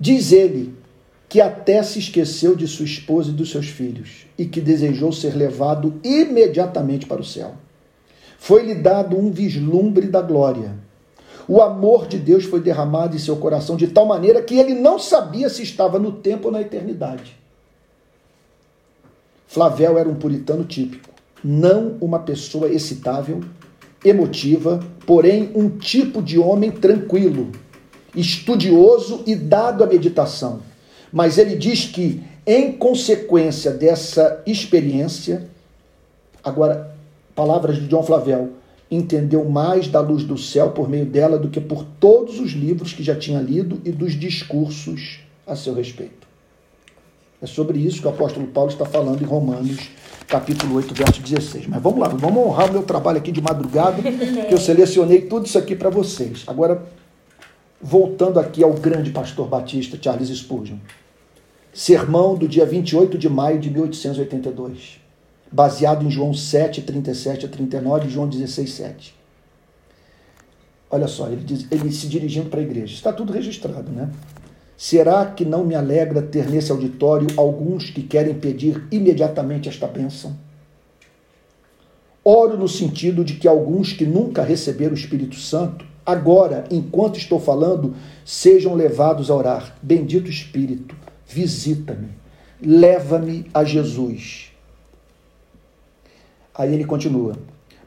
Diz ele que até se esqueceu de sua esposa e dos seus filhos e que desejou ser levado imediatamente para o céu. Foi-lhe dado um vislumbre da glória. O amor de Deus foi derramado em seu coração de tal maneira que ele não sabia se estava no tempo ou na eternidade. Flavel era um puritano típico não uma pessoa excitável, emotiva, porém um tipo de homem tranquilo, estudioso e dado à meditação. Mas ele diz que, em consequência dessa experiência, agora, palavras de John Flavel, entendeu mais da luz do céu por meio dela do que por todos os livros que já tinha lido e dos discursos a seu respeito. É sobre isso que o apóstolo Paulo está falando em Romanos capítulo 8, verso 16. Mas vamos lá, vamos honrar o meu trabalho aqui de madrugada, que eu selecionei tudo isso aqui para vocês. Agora, voltando aqui ao grande pastor batista Charles Spurgeon. Sermão do dia 28 de maio de 1882, baseado em João 7, 37 a 39 e João 16, 7. Olha só, ele, diz, ele se dirigindo para a igreja. Está tudo registrado, né? Será que não me alegra ter nesse auditório alguns que querem pedir imediatamente esta bênção? Oro no sentido de que alguns que nunca receberam o Espírito Santo, agora, enquanto estou falando, sejam levados a orar. Bendito Espírito, visita-me, leva-me a Jesus. Aí ele continua.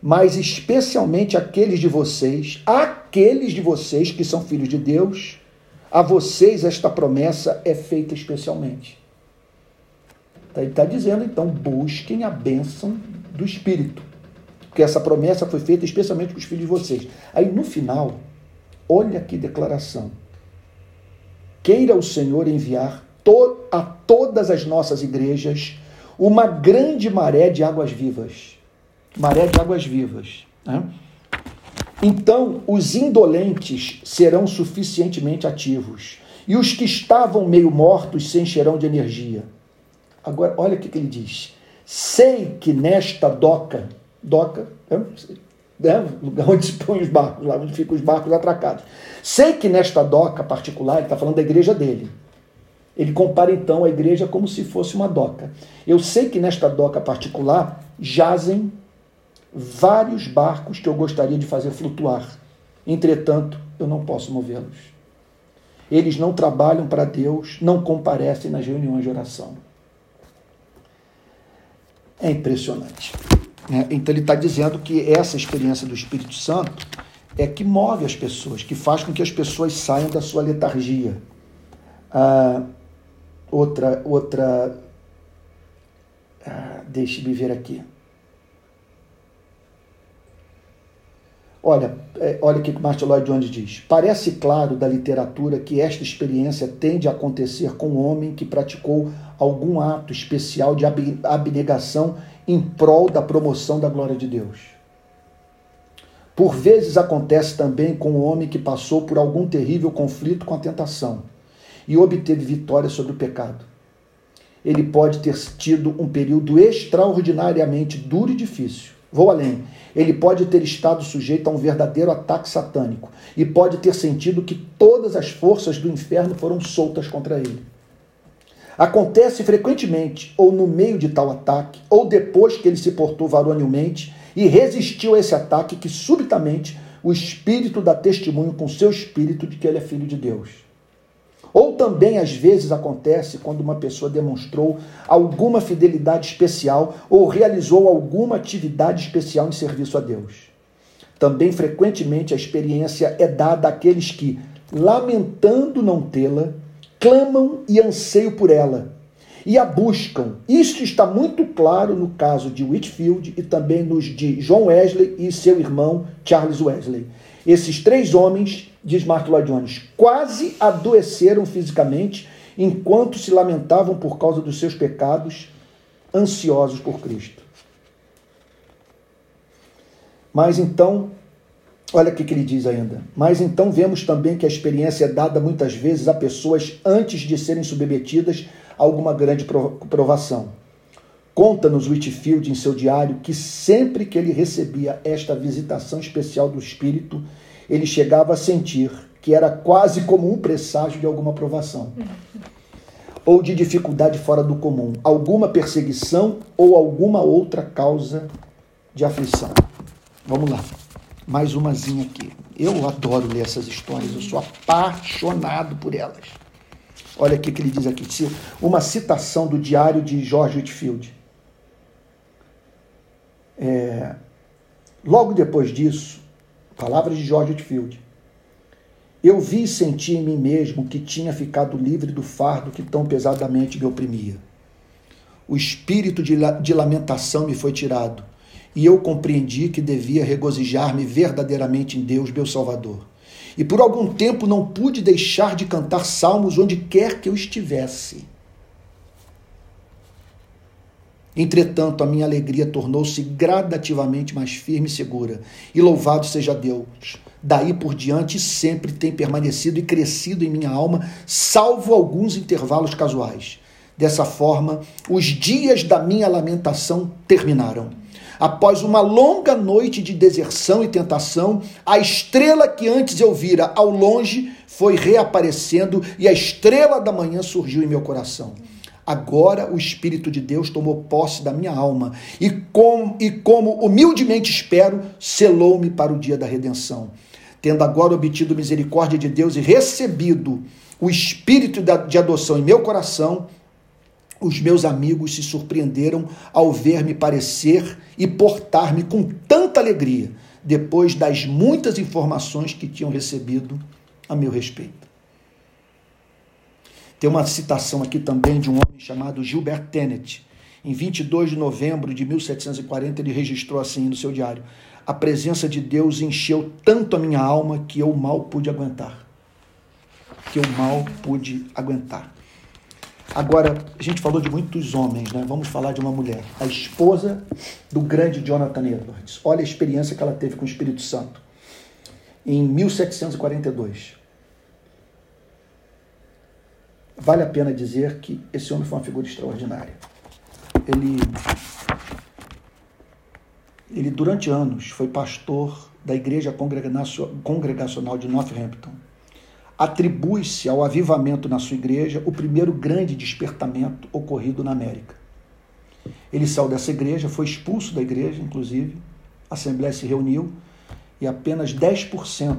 Mas especialmente aqueles de vocês, aqueles de vocês que são filhos de Deus, a vocês esta promessa é feita especialmente. Tá, ele está dizendo, então, busquem a bênção do Espírito. Porque essa promessa foi feita especialmente para os filhos de vocês. Aí no final, olha que declaração. Queira o Senhor enviar to a todas as nossas igrejas uma grande maré de águas vivas. Maré de águas vivas. Né? Então, os indolentes serão suficientemente ativos, e os que estavam meio mortos se encherão de energia. Agora, olha o que, ele diz. Sei que nesta doca, doca, é, é, lugar onde se põe os barcos, lá onde ficam os barcos atracados. Sei que nesta doca particular, ele está falando da igreja dele. Ele compara então a igreja como se fosse uma doca. Eu sei que nesta doca particular jazem vários barcos que eu gostaria de fazer flutuar. Entretanto, eu não posso movê-los. Eles não trabalham para Deus, não comparecem nas reuniões de oração. É impressionante. Né? Então ele está dizendo que essa experiência do Espírito Santo é que move as pessoas, que faz com que as pessoas saiam da sua letargia. Ah, outra, outra, ah, deixe-me ver aqui. Olha, é, olha o que Martin Lloyd Jones diz. Parece claro da literatura que esta experiência tende a acontecer com o homem que praticou algum ato especial de abnegação em prol da promoção da glória de Deus. Por vezes acontece também com o homem que passou por algum terrível conflito com a tentação e obteve vitória sobre o pecado. Ele pode ter tido um período extraordinariamente duro e difícil. Vou além ele pode ter estado sujeito a um verdadeiro ataque satânico e pode ter sentido que todas as forças do inferno foram soltas contra ele. Acontece frequentemente, ou no meio de tal ataque, ou depois que ele se portou varonilmente e resistiu a esse ataque, que subitamente o Espírito dá testemunho com seu espírito de que ele é filho de Deus. Ou também às vezes acontece quando uma pessoa demonstrou alguma fidelidade especial ou realizou alguma atividade especial em serviço a Deus. Também frequentemente a experiência é dada àqueles que, lamentando não tê-la, clamam e anseiam por ela e a buscam. Isso está muito claro no caso de Whitfield e também nos de John Wesley e seu irmão Charles Wesley. Esses três homens, diz Lloyd Jones, quase adoeceram fisicamente enquanto se lamentavam por causa dos seus pecados, ansiosos por Cristo. Mas então, olha o que ele diz ainda. Mas então vemos também que a experiência é dada muitas vezes a pessoas antes de serem submetidas a alguma grande provação. Conta-nos Whitfield em seu diário que sempre que ele recebia esta visitação especial do Espírito, ele chegava a sentir que era quase como um presságio de alguma provação ou de dificuldade fora do comum, alguma perseguição ou alguma outra causa de aflição. Vamos lá, mais umazinha aqui. Eu adoro ler essas histórias, eu sou apaixonado por elas. Olha o que ele diz aqui, uma citação do diário de George Whitfield. É, logo depois disso, palavras de George Whitfield, eu vi e senti em mim mesmo que tinha ficado livre do fardo que tão pesadamente me oprimia. O espírito de, de lamentação me foi tirado, e eu compreendi que devia regozijar-me verdadeiramente em Deus, meu Salvador. E por algum tempo não pude deixar de cantar salmos onde quer que eu estivesse. Entretanto, a minha alegria tornou-se gradativamente mais firme e segura. E louvado seja Deus. Daí por diante sempre tem permanecido e crescido em minha alma, salvo alguns intervalos casuais. Dessa forma, os dias da minha lamentação terminaram. Após uma longa noite de deserção e tentação, a estrela que antes eu vira ao longe foi reaparecendo e a estrela da manhã surgiu em meu coração. Agora o Espírito de Deus tomou posse da minha alma e, com, e como humildemente espero, selou-me para o dia da redenção. Tendo agora obtido misericórdia de Deus e recebido o Espírito de adoção em meu coração, os meus amigos se surpreenderam ao ver-me parecer e portar-me com tanta alegria, depois das muitas informações que tinham recebido a meu respeito. Tem uma citação aqui também de um homem chamado Gilbert Tenet. Em 22 de novembro de 1740, ele registrou assim no seu diário: A presença de Deus encheu tanto a minha alma que eu mal pude aguentar. Que eu mal pude aguentar. Agora, a gente falou de muitos homens, né? Vamos falar de uma mulher, a esposa do grande Jonathan Edwards. Olha a experiência que ela teve com o Espírito Santo. Em 1742. Vale a pena dizer que esse homem foi uma figura extraordinária. Ele, ele durante anos, foi pastor da Igreja Congregacional de Northampton. Atribui-se ao avivamento na sua igreja o primeiro grande despertamento ocorrido na América. Ele saiu dessa igreja, foi expulso da igreja, inclusive, A Assembleia se reuniu e apenas 10%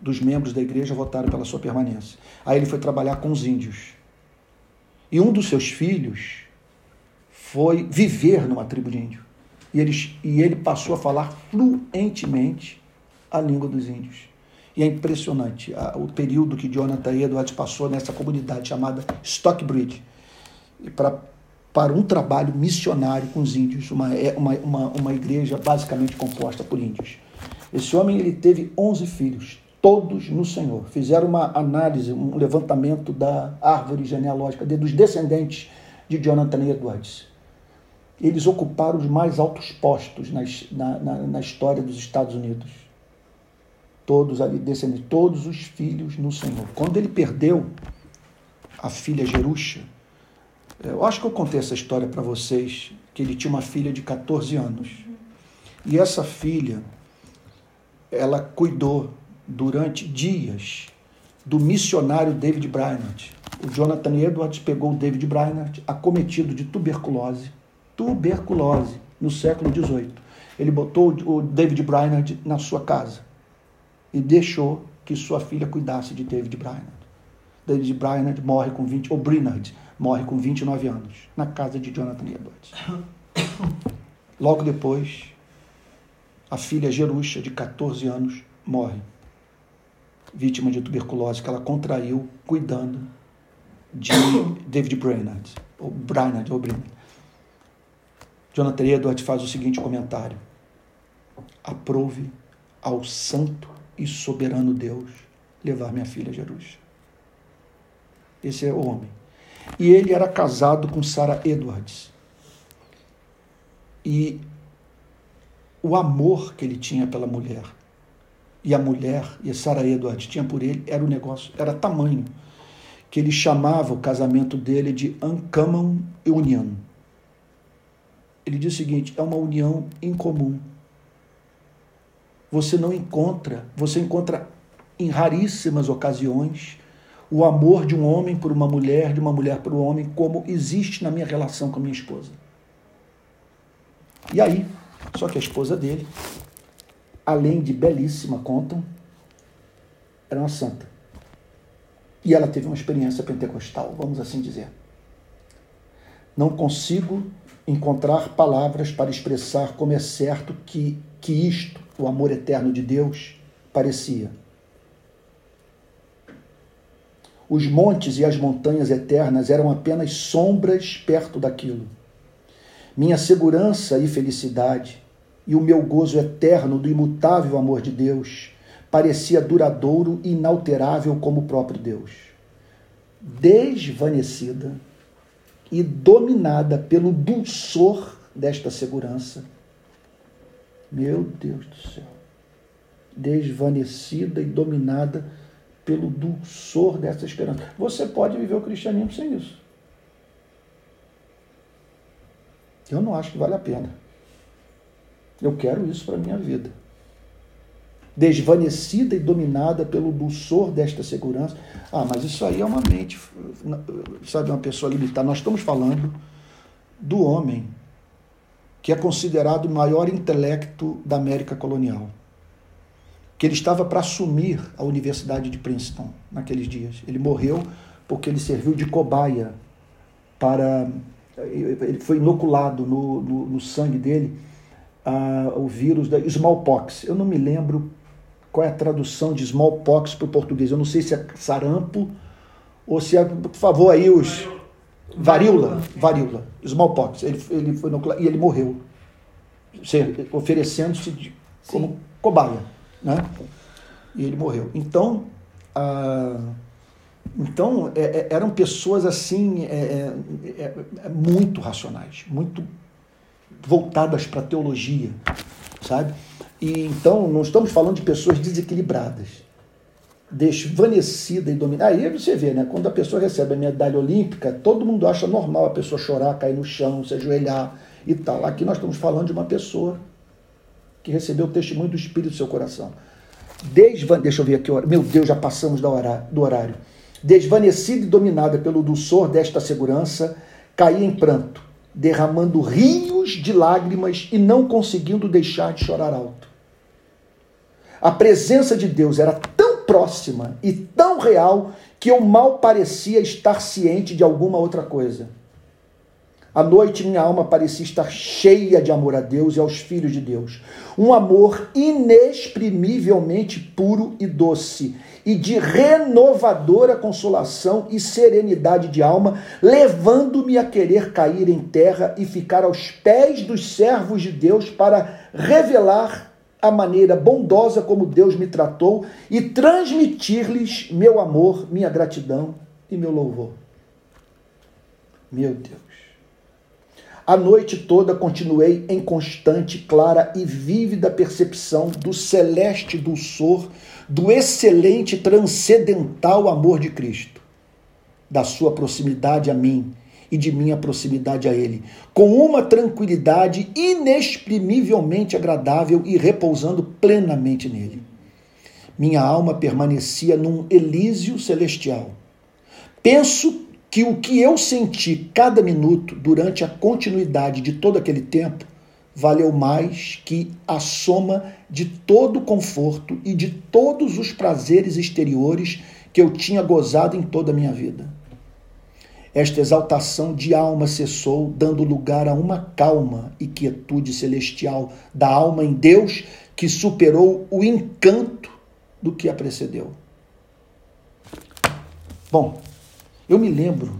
dos membros da igreja votaram pela sua permanência. Aí ele foi trabalhar com os índios. E um dos seus filhos foi viver numa tribo de índio. E ele, e ele passou a falar fluentemente a língua dos índios. E é impressionante a, o período que Jonathan Edwards passou nessa comunidade chamada Stockbridge para, para um trabalho missionário com os índios, uma, é, uma, uma, uma igreja basicamente composta por índios. Esse homem ele teve 11 filhos, todos no Senhor. Fizeram uma análise, um levantamento da árvore genealógica dos descendentes de Jonathan Edwards. Eles ocuparam os mais altos postos na, na, na história dos Estados Unidos todos ali descendentes, todos os filhos no Senhor. Quando ele perdeu a filha Jerusha, eu acho que eu contei essa história para vocês, que ele tinha uma filha de 14 anos. E essa filha, ela cuidou durante dias do missionário David Brainerd. O Jonathan Edwards pegou o David Brainerd acometido de tuberculose, tuberculose, no século XVIII. Ele botou o David Brainerd na sua casa e deixou que sua filha cuidasse de David Brainerd. David Brainerd morre com 20, ou Brainerd morre com 29 anos, na casa de Jonathan Edwards. Logo depois, a filha Jerusha, de 14 anos, morre, vítima de tuberculose que ela contraiu cuidando de David Brainerd, ou Brainerd, ou Brainerd. Jonathan Edwards faz o seguinte comentário: aprove ao santo e soberano Deus levar minha filha a Jerusalém. Esse é o homem. E ele era casado com Sarah Edwards. E o amor que ele tinha pela mulher, e a mulher, e a Sarah Edwards tinha por ele, era o um negócio, era tamanho, que ele chamava o casamento dele de Uncommon Union. Ele diz o seguinte: é uma união incomum você não encontra, você encontra em raríssimas ocasiões o amor de um homem por uma mulher, de uma mulher por um homem, como existe na minha relação com a minha esposa. E aí, só que a esposa dele, além de belíssima, contam, era uma santa. E ela teve uma experiência pentecostal, vamos assim dizer. Não consigo encontrar palavras para expressar como é certo que, que isto o amor eterno de Deus parecia. Os montes e as montanhas eternas eram apenas sombras perto daquilo. Minha segurança e felicidade e o meu gozo eterno do imutável amor de Deus parecia duradouro e inalterável como o próprio Deus. Desvanecida e dominada pelo dulçor desta segurança, meu Deus do céu. Desvanecida e dominada pelo dulçor dessa esperança. Você pode viver o cristianismo sem isso. Eu não acho que vale a pena. Eu quero isso para a minha vida. Desvanecida e dominada pelo dulçor desta segurança. Ah, mas isso aí é uma mente, sabe, uma pessoa limitada. Nós estamos falando do homem que é considerado o maior intelecto da América colonial. Que ele estava para assumir a Universidade de Princeton naqueles dias. Ele morreu porque ele serviu de cobaia para. Ele foi inoculado no, no, no sangue dele uh, o vírus da smallpox. Eu não me lembro qual é a tradução de smallpox para o português. Eu não sei se é sarampo ou se é. Por favor, aí os. Varíola, varíola, smallpox. Ele, ele foi e ele morreu, oferecendo-se como cobaia, né? E ele morreu. Então, ah, então é, é, eram pessoas assim é, é, é, é muito racionais, muito voltadas para a teologia, sabe? E então não estamos falando de pessoas desequilibradas desvanecida e dominada. Aí você vê, né? Quando a pessoa recebe a medalha olímpica, todo mundo acha normal a pessoa chorar, cair no chão, se ajoelhar e tal. Aqui nós estamos falando de uma pessoa que recebeu o testemunho do Espírito do seu coração. Desvan... Deixa eu ver aqui, meu Deus, já passamos do horário. Desvanecida e dominada pelo dulçor desta segurança, caía em pranto, derramando de lágrimas e não conseguindo deixar de chorar alto. A presença de Deus era tão próxima e tão real que eu mal parecia estar ciente de alguma outra coisa. À noite, minha alma parecia estar cheia de amor a Deus e aos filhos de Deus. Um amor inexprimivelmente puro e doce, e de renovadora consolação e serenidade de alma, levando-me a querer cair em terra e ficar aos pés dos servos de Deus para revelar a maneira bondosa como Deus me tratou e transmitir-lhes meu amor, minha gratidão e meu louvor. Meu Deus. A noite toda continuei em constante, clara e vívida percepção do celeste dulçor, do excelente transcendental amor de Cristo, da sua proximidade a mim e de minha proximidade a Ele, com uma tranquilidade inexprimivelmente agradável e repousando plenamente nele. Minha alma permanecia num Elísio celestial. Penso que o que eu senti cada minuto durante a continuidade de todo aquele tempo valeu mais que a soma de todo o conforto e de todos os prazeres exteriores que eu tinha gozado em toda a minha vida. Esta exaltação de alma cessou, dando lugar a uma calma e quietude celestial da alma em Deus que superou o encanto do que a precedeu. Bom, eu me lembro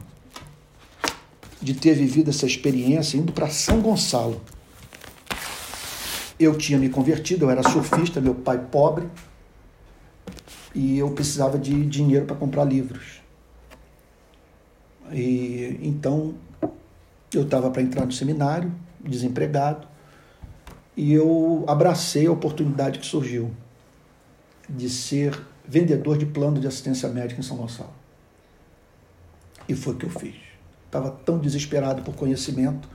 de ter vivido essa experiência indo para São Gonçalo. Eu tinha me convertido, eu era surfista, meu pai pobre, e eu precisava de dinheiro para comprar livros. E então eu estava para entrar no seminário, desempregado, e eu abracei a oportunidade que surgiu de ser vendedor de plano de assistência médica em São Gonçalo. E foi o que eu fiz. Estava tão desesperado por conhecimento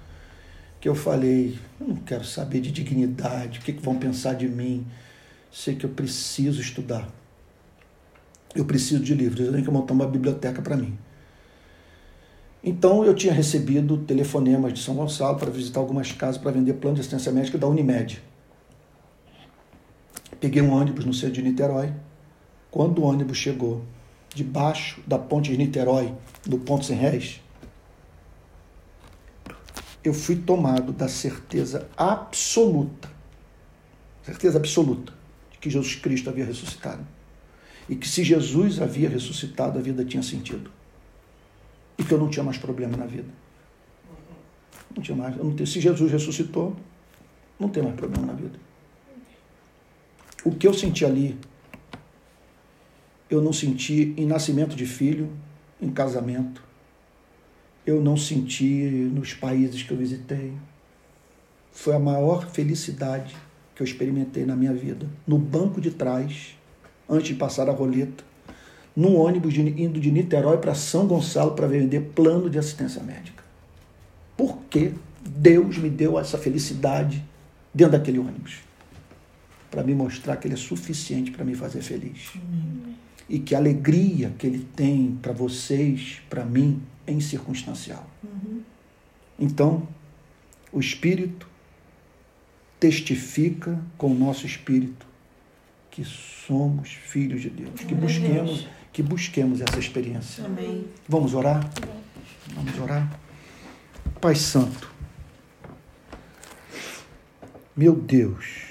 que eu falei: eu não quero saber de dignidade, o que, que vão pensar de mim. Sei que eu preciso estudar. Eu preciso de livros, eu tenho que montar uma biblioteca para mim. Então eu tinha recebido telefonemas de São Gonçalo para visitar algumas casas para vender plano de assistência médica da Unimed. Peguei um ônibus no centro de Niterói. Quando o ônibus chegou debaixo da ponte de Niterói, do ponto sem réis, eu fui tomado da certeza absoluta, certeza absoluta, de que Jesus Cristo havia ressuscitado. E que se Jesus havia ressuscitado, a vida tinha sentido. E que eu não tinha mais problema na vida. Não tinha mais. Não tinha, se Jesus ressuscitou, não tem mais problema na vida. O que eu senti ali eu não senti em nascimento de filho, em casamento. Eu não senti nos países que eu visitei. Foi a maior felicidade que eu experimentei na minha vida. No banco de trás, antes de passar a roleta, num ônibus de, indo de Niterói para São Gonçalo para vender plano de assistência médica. Por que Deus me deu essa felicidade dentro daquele ônibus? Para me mostrar que Ele é suficiente para me fazer feliz. Amém e que a alegria que ele tem para vocês, para mim, é incircunstancial. Uhum. Então, o Espírito testifica com o nosso espírito que somos filhos de Deus, que busquemos, que busquemos essa experiência. Amém. Vamos orar? Vamos orar. Pai Santo, meu Deus,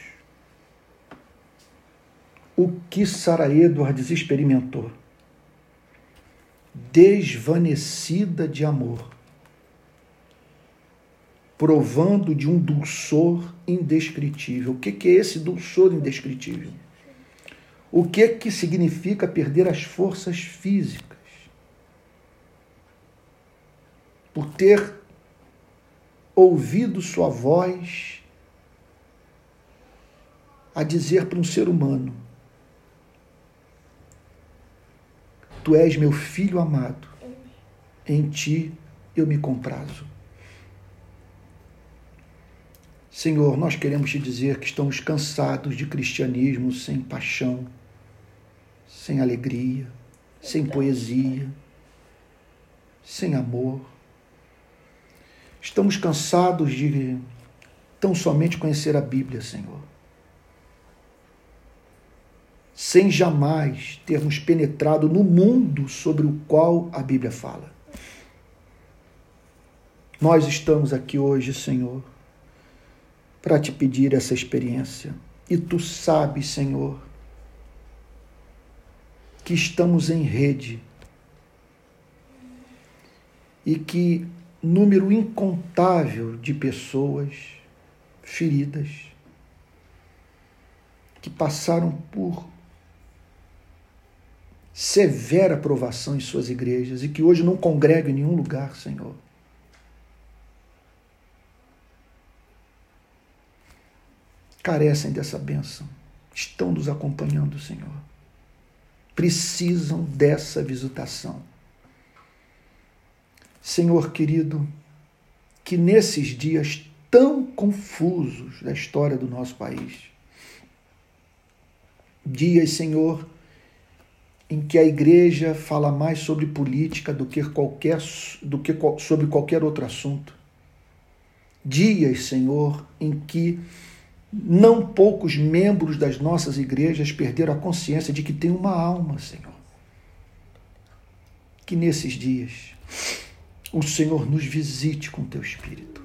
o que Sara Edwards experimentou. Desvanecida de amor, provando de um dulçor indescritível. O que é esse dulçor indescritível? O que que significa perder as forças físicas? Por ter ouvido sua voz a dizer para um ser humano: Tu és meu filho amado, em ti eu me comprazo. Senhor, nós queremos te dizer que estamos cansados de cristianismo sem paixão, sem alegria, sem poesia, sem amor. Estamos cansados de tão somente conhecer a Bíblia, Senhor, sem jamais termos penetrado no mundo sobre o qual a Bíblia fala. Nós estamos aqui hoje, Senhor, para te pedir essa experiência. E tu sabes, Senhor, que estamos em rede e que número incontável de pessoas feridas que passaram por severa provação em suas igrejas e que hoje não congregam em nenhum lugar, Senhor. Carecem dessa bênção, estão nos acompanhando, Senhor. Precisam dessa visitação. Senhor querido, que nesses dias tão confusos da história do nosso país, dias, Senhor, em que a igreja fala mais sobre política do que qualquer do que sobre qualquer outro assunto. Dias, Senhor, em que não poucos membros das nossas igrejas perderam a consciência de que tem uma alma, Senhor. Que nesses dias o Senhor nos visite com teu espírito.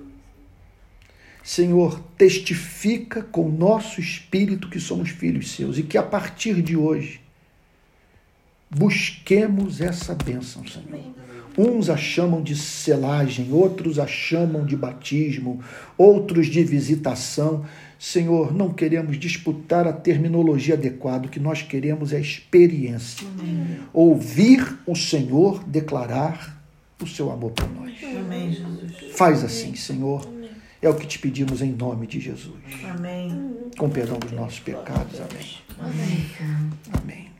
Senhor, testifica com nosso espírito que somos filhos seus e que a partir de hoje busquemos essa bênção, Senhor. Uns a chamam de selagem, outros a chamam de batismo, outros de visitação. Senhor, não queremos disputar a terminologia adequada, o que nós queremos é experiência. Amém. Ouvir o Senhor declarar o seu amor por nós. Amém, Jesus. Faz assim, Senhor. É o que te pedimos em nome de Jesus. Amém. Com perdão dos nossos pecados. Amém. Amém. Amém.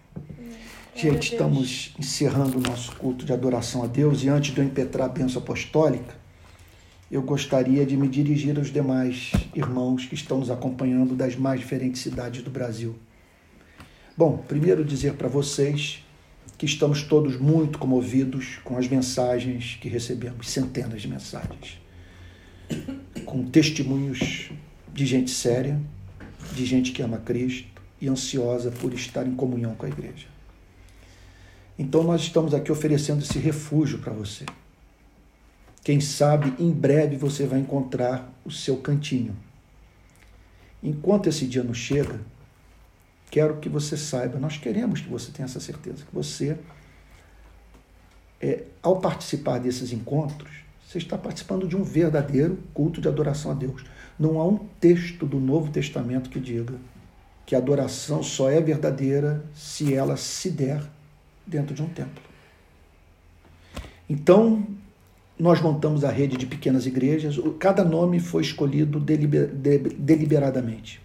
Gente, estamos encerrando o nosso culto de adoração a Deus e antes de eu impetrar a bênção apostólica, eu gostaria de me dirigir aos demais irmãos que estão nos acompanhando das mais diferentes cidades do Brasil. Bom, primeiro dizer para vocês que estamos todos muito comovidos com as mensagens que recebemos, centenas de mensagens, com testemunhos de gente séria, de gente que ama Cristo e ansiosa por estar em comunhão com a igreja. Então nós estamos aqui oferecendo esse refúgio para você. Quem sabe em breve você vai encontrar o seu cantinho. Enquanto esse dia não chega, quero que você saiba, nós queremos que você tenha essa certeza, que você, é, ao participar desses encontros, você está participando de um verdadeiro culto de adoração a Deus. Não há um texto do Novo Testamento que diga que a adoração só é verdadeira se ela se der dentro de um templo. Então, nós montamos a rede de pequenas igrejas, cada nome foi escolhido deliberadamente.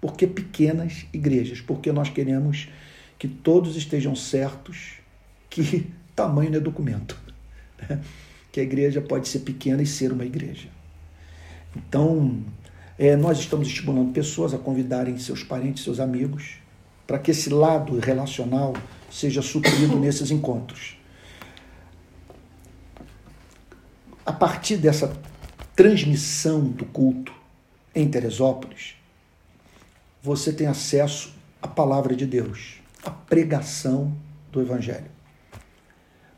Por que pequenas igrejas? Porque nós queremos que todos estejam certos que tamanho não é documento. Né? Que a igreja pode ser pequena e ser uma igreja. Então, é, nós estamos estimulando pessoas a convidarem seus parentes, seus amigos, para que esse lado relacional seja suprido nesses encontros. A partir dessa transmissão do culto em Teresópolis, você tem acesso à palavra de Deus, à pregação do Evangelho.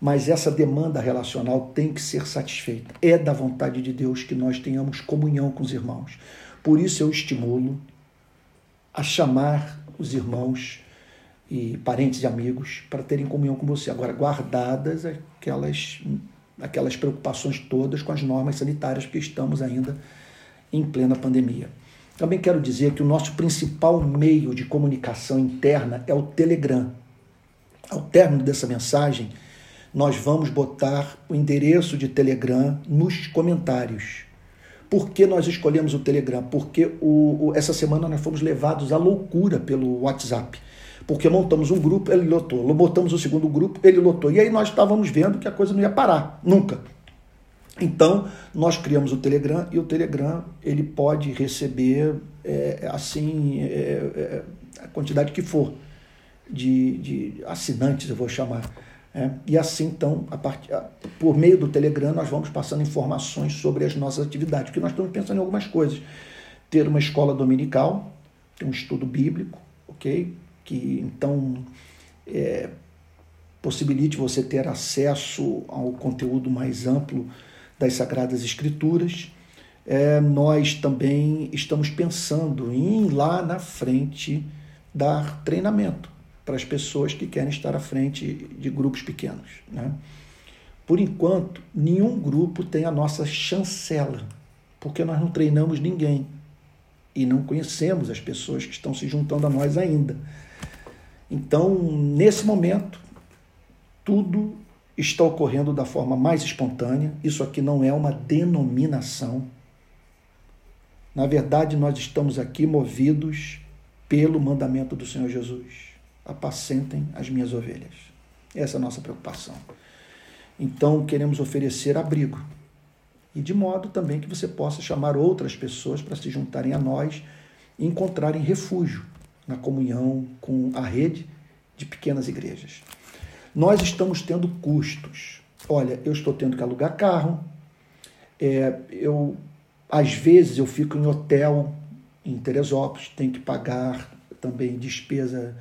Mas essa demanda relacional tem que ser satisfeita. É da vontade de Deus que nós tenhamos comunhão com os irmãos. Por isso eu estimulo a chamar os irmãos e parentes e amigos para terem comunhão com você. Agora, guardadas aquelas, aquelas preocupações todas com as normas sanitárias, porque estamos ainda em plena pandemia. Também quero dizer que o nosso principal meio de comunicação interna é o Telegram. Ao término dessa mensagem, nós vamos botar o endereço de Telegram nos comentários. Por que nós escolhemos o Telegram? Porque o, o, essa semana nós fomos levados à loucura pelo WhatsApp. Porque montamos um grupo, ele lotou. Botamos o segundo grupo, ele lotou. E aí nós estávamos vendo que a coisa não ia parar, nunca. Então, nós criamos o Telegram e o Telegram ele pode receber é, assim é, é, a quantidade que for de, de, assinantes, eu vou chamar. É, e assim, então, a part... por meio do Telegram, nós vamos passando informações sobre as nossas atividades, porque nós estamos pensando em algumas coisas. Ter uma escola dominical, ter um estudo bíblico, ok? Que então é, possibilite você ter acesso ao conteúdo mais amplo das Sagradas Escrituras. É, nós também estamos pensando em lá na frente dar treinamento para as pessoas que querem estar à frente de grupos pequenos. Né? Por enquanto, nenhum grupo tem a nossa chancela, porque nós não treinamos ninguém e não conhecemos as pessoas que estão se juntando a nós ainda. Então, nesse momento, tudo está ocorrendo da forma mais espontânea. Isso aqui não é uma denominação. Na verdade, nós estamos aqui movidos pelo mandamento do Senhor Jesus apacentem as minhas ovelhas. Essa é a nossa preocupação. Então, queremos oferecer abrigo. E de modo também que você possa chamar outras pessoas para se juntarem a nós e encontrarem refúgio na comunhão com a rede de pequenas igrejas. Nós estamos tendo custos. Olha, eu estou tendo que alugar carro, é, eu às vezes eu fico em hotel em Teresópolis, tenho que pagar também despesa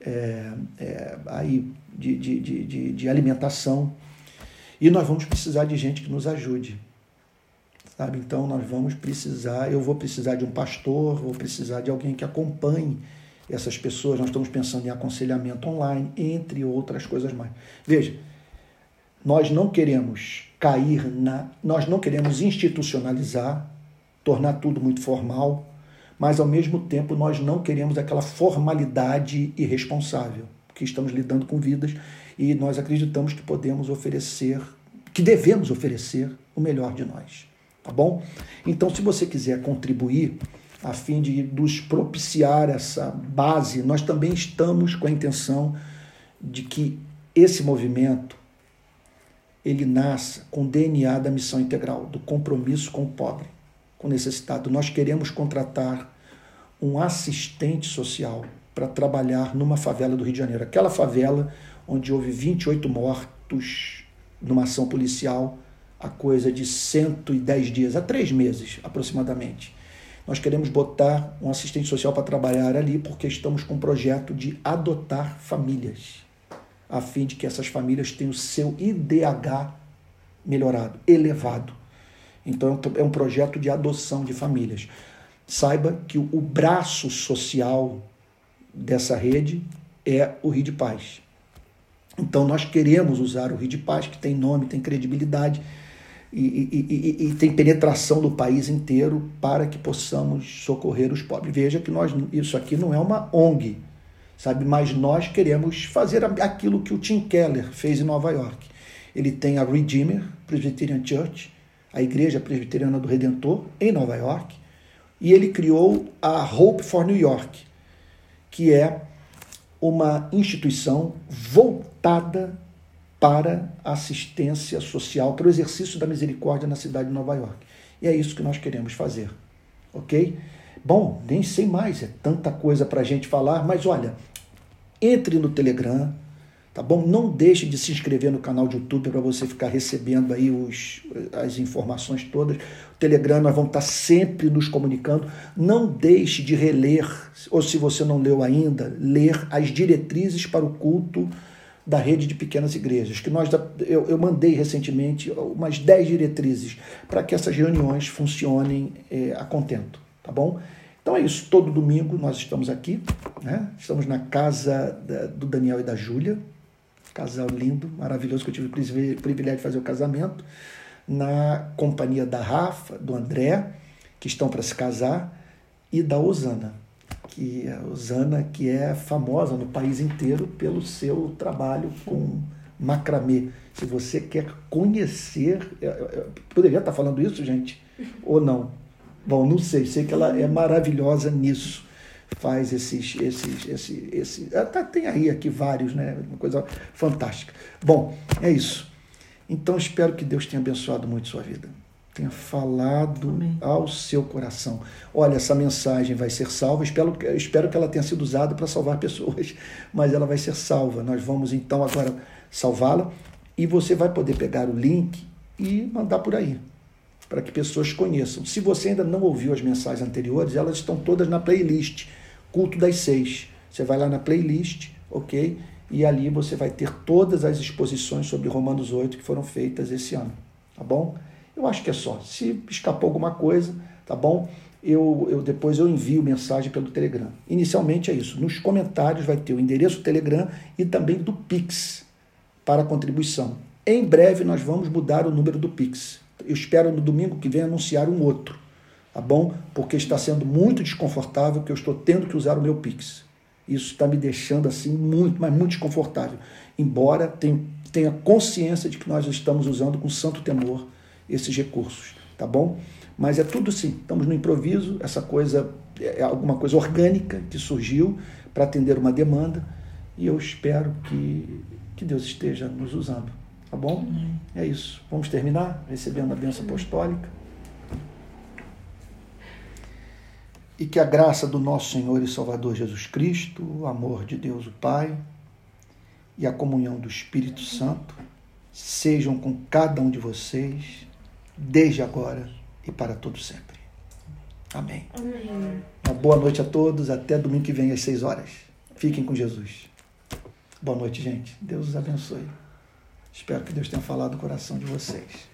é, é, aí de, de, de, de, alimentação. E nós vamos precisar de gente que nos ajude. Sabe? Então nós vamos precisar, eu vou precisar de um pastor, vou precisar de alguém que acompanhe essas pessoas. Nós estamos pensando em aconselhamento online, entre outras coisas mais. Veja, nós não queremos cair na. Nós não queremos institucionalizar, tornar tudo muito formal, mas ao mesmo tempo nós não queremos aquela formalidade irresponsável, porque estamos lidando com vidas e nós acreditamos que podemos oferecer, que devemos oferecer o melhor de nós, tá bom? Então, se você quiser contribuir a fim de nos propiciar essa base, nós também estamos com a intenção de que esse movimento ele nasça com o DNA da missão integral, do compromisso com o pobre com necessitado. Nós queremos contratar um assistente social para trabalhar numa favela do Rio de Janeiro. Aquela favela onde houve 28 mortos numa ação policial há coisa de 110 dias, há três meses aproximadamente. Nós queremos botar um assistente social para trabalhar ali porque estamos com um projeto de adotar famílias, a fim de que essas famílias tenham o seu IDH melhorado, elevado. Então é um projeto de adoção de famílias. Saiba que o braço social dessa rede é o Rio de Paz. Então nós queremos usar o Rio de Paz, que tem nome, tem credibilidade e, e, e, e, tem penetração do país inteiro para que possamos socorrer os pobres. Veja que nós, isso aqui não é uma ONG, sabe? Mas nós queremos fazer aquilo que o Tim Keller fez em Nova York. Ele tem a Redeemer Presbyterian Church, a Igreja Presbiteriana do Redentor, em Nova York, e ele criou a Hope for New York, que é uma instituição voltada para assistência social, para o exercício da misericórdia na cidade de Nova York. E é isso que nós queremos fazer, ok? Bom, nem sei mais, é tanta coisa para a gente falar, mas olha, entre no Telegram, Tá bom? Não deixe de se inscrever no canal de YouTube para você ficar recebendo aí os, as informações todas. O Telegram, nós vamos estar sempre nos comunicando. Não deixe de reler, ou se você não leu ainda, ler as diretrizes para o culto da rede de pequenas igrejas, que nós eu, eu mandei recentemente umas 10 diretrizes para que essas reuniões funcionem é, a contento, tá bom? Então é isso, todo domingo nós estamos aqui, né? estamos na casa da, do Daniel e da Júlia, Casal lindo, maravilhoso, que eu tive o privilégio de fazer o casamento, na companhia da Rafa, do André, que estão para se casar, e da Osana, que a Osana que é famosa no país inteiro pelo seu trabalho com macramê. Se você quer conhecer, eu poderia estar falando isso, gente, ou não? Bom, não sei, sei que ela é maravilhosa nisso faz esses, esses, esse, esse, até tem aí aqui vários, né? Uma coisa fantástica. Bom, é isso. Então espero que Deus tenha abençoado muito sua vida. Tenha falado Amém. ao seu coração. Olha, essa mensagem vai ser salva. Espero, espero que ela tenha sido usada para salvar pessoas, mas ela vai ser salva. Nós vamos então agora salvá-la e você vai poder pegar o link e mandar por aí, para que pessoas conheçam. Se você ainda não ouviu as mensagens anteriores, elas estão todas na playlist Culto das Seis. Você vai lá na playlist, ok? E ali você vai ter todas as exposições sobre Romanos 8 que foram feitas esse ano, tá bom? Eu acho que é só. Se escapou alguma coisa, tá bom? Eu, eu depois eu envio mensagem pelo Telegram. Inicialmente é isso. Nos comentários vai ter o endereço do Telegram e também do Pix para contribuição. Em breve nós vamos mudar o número do Pix. Eu espero no domingo que vem anunciar um outro, tá bom? Porque está sendo muito desconfortável que eu estou tendo que usar o meu Pix. Isso está me deixando assim muito, mas muito desconfortável. Embora tenha consciência de que nós estamos usando com santo temor esses recursos, tá bom? Mas é tudo assim, estamos no improviso, essa coisa é alguma coisa orgânica que surgiu para atender uma demanda e eu espero que, que Deus esteja nos usando, tá bom? É isso. Vamos terminar recebendo a bênção apostólica. E que a graça do nosso Senhor e Salvador Jesus Cristo, o amor de Deus o Pai e a comunhão do Espírito Santo sejam com cada um de vocês desde agora e para todo sempre. Amém. Amém. Uma boa noite a todos. Até domingo que vem às 6 horas. Fiquem com Jesus. Boa noite, gente. Deus os abençoe. Espero que Deus tenha falado o coração de vocês.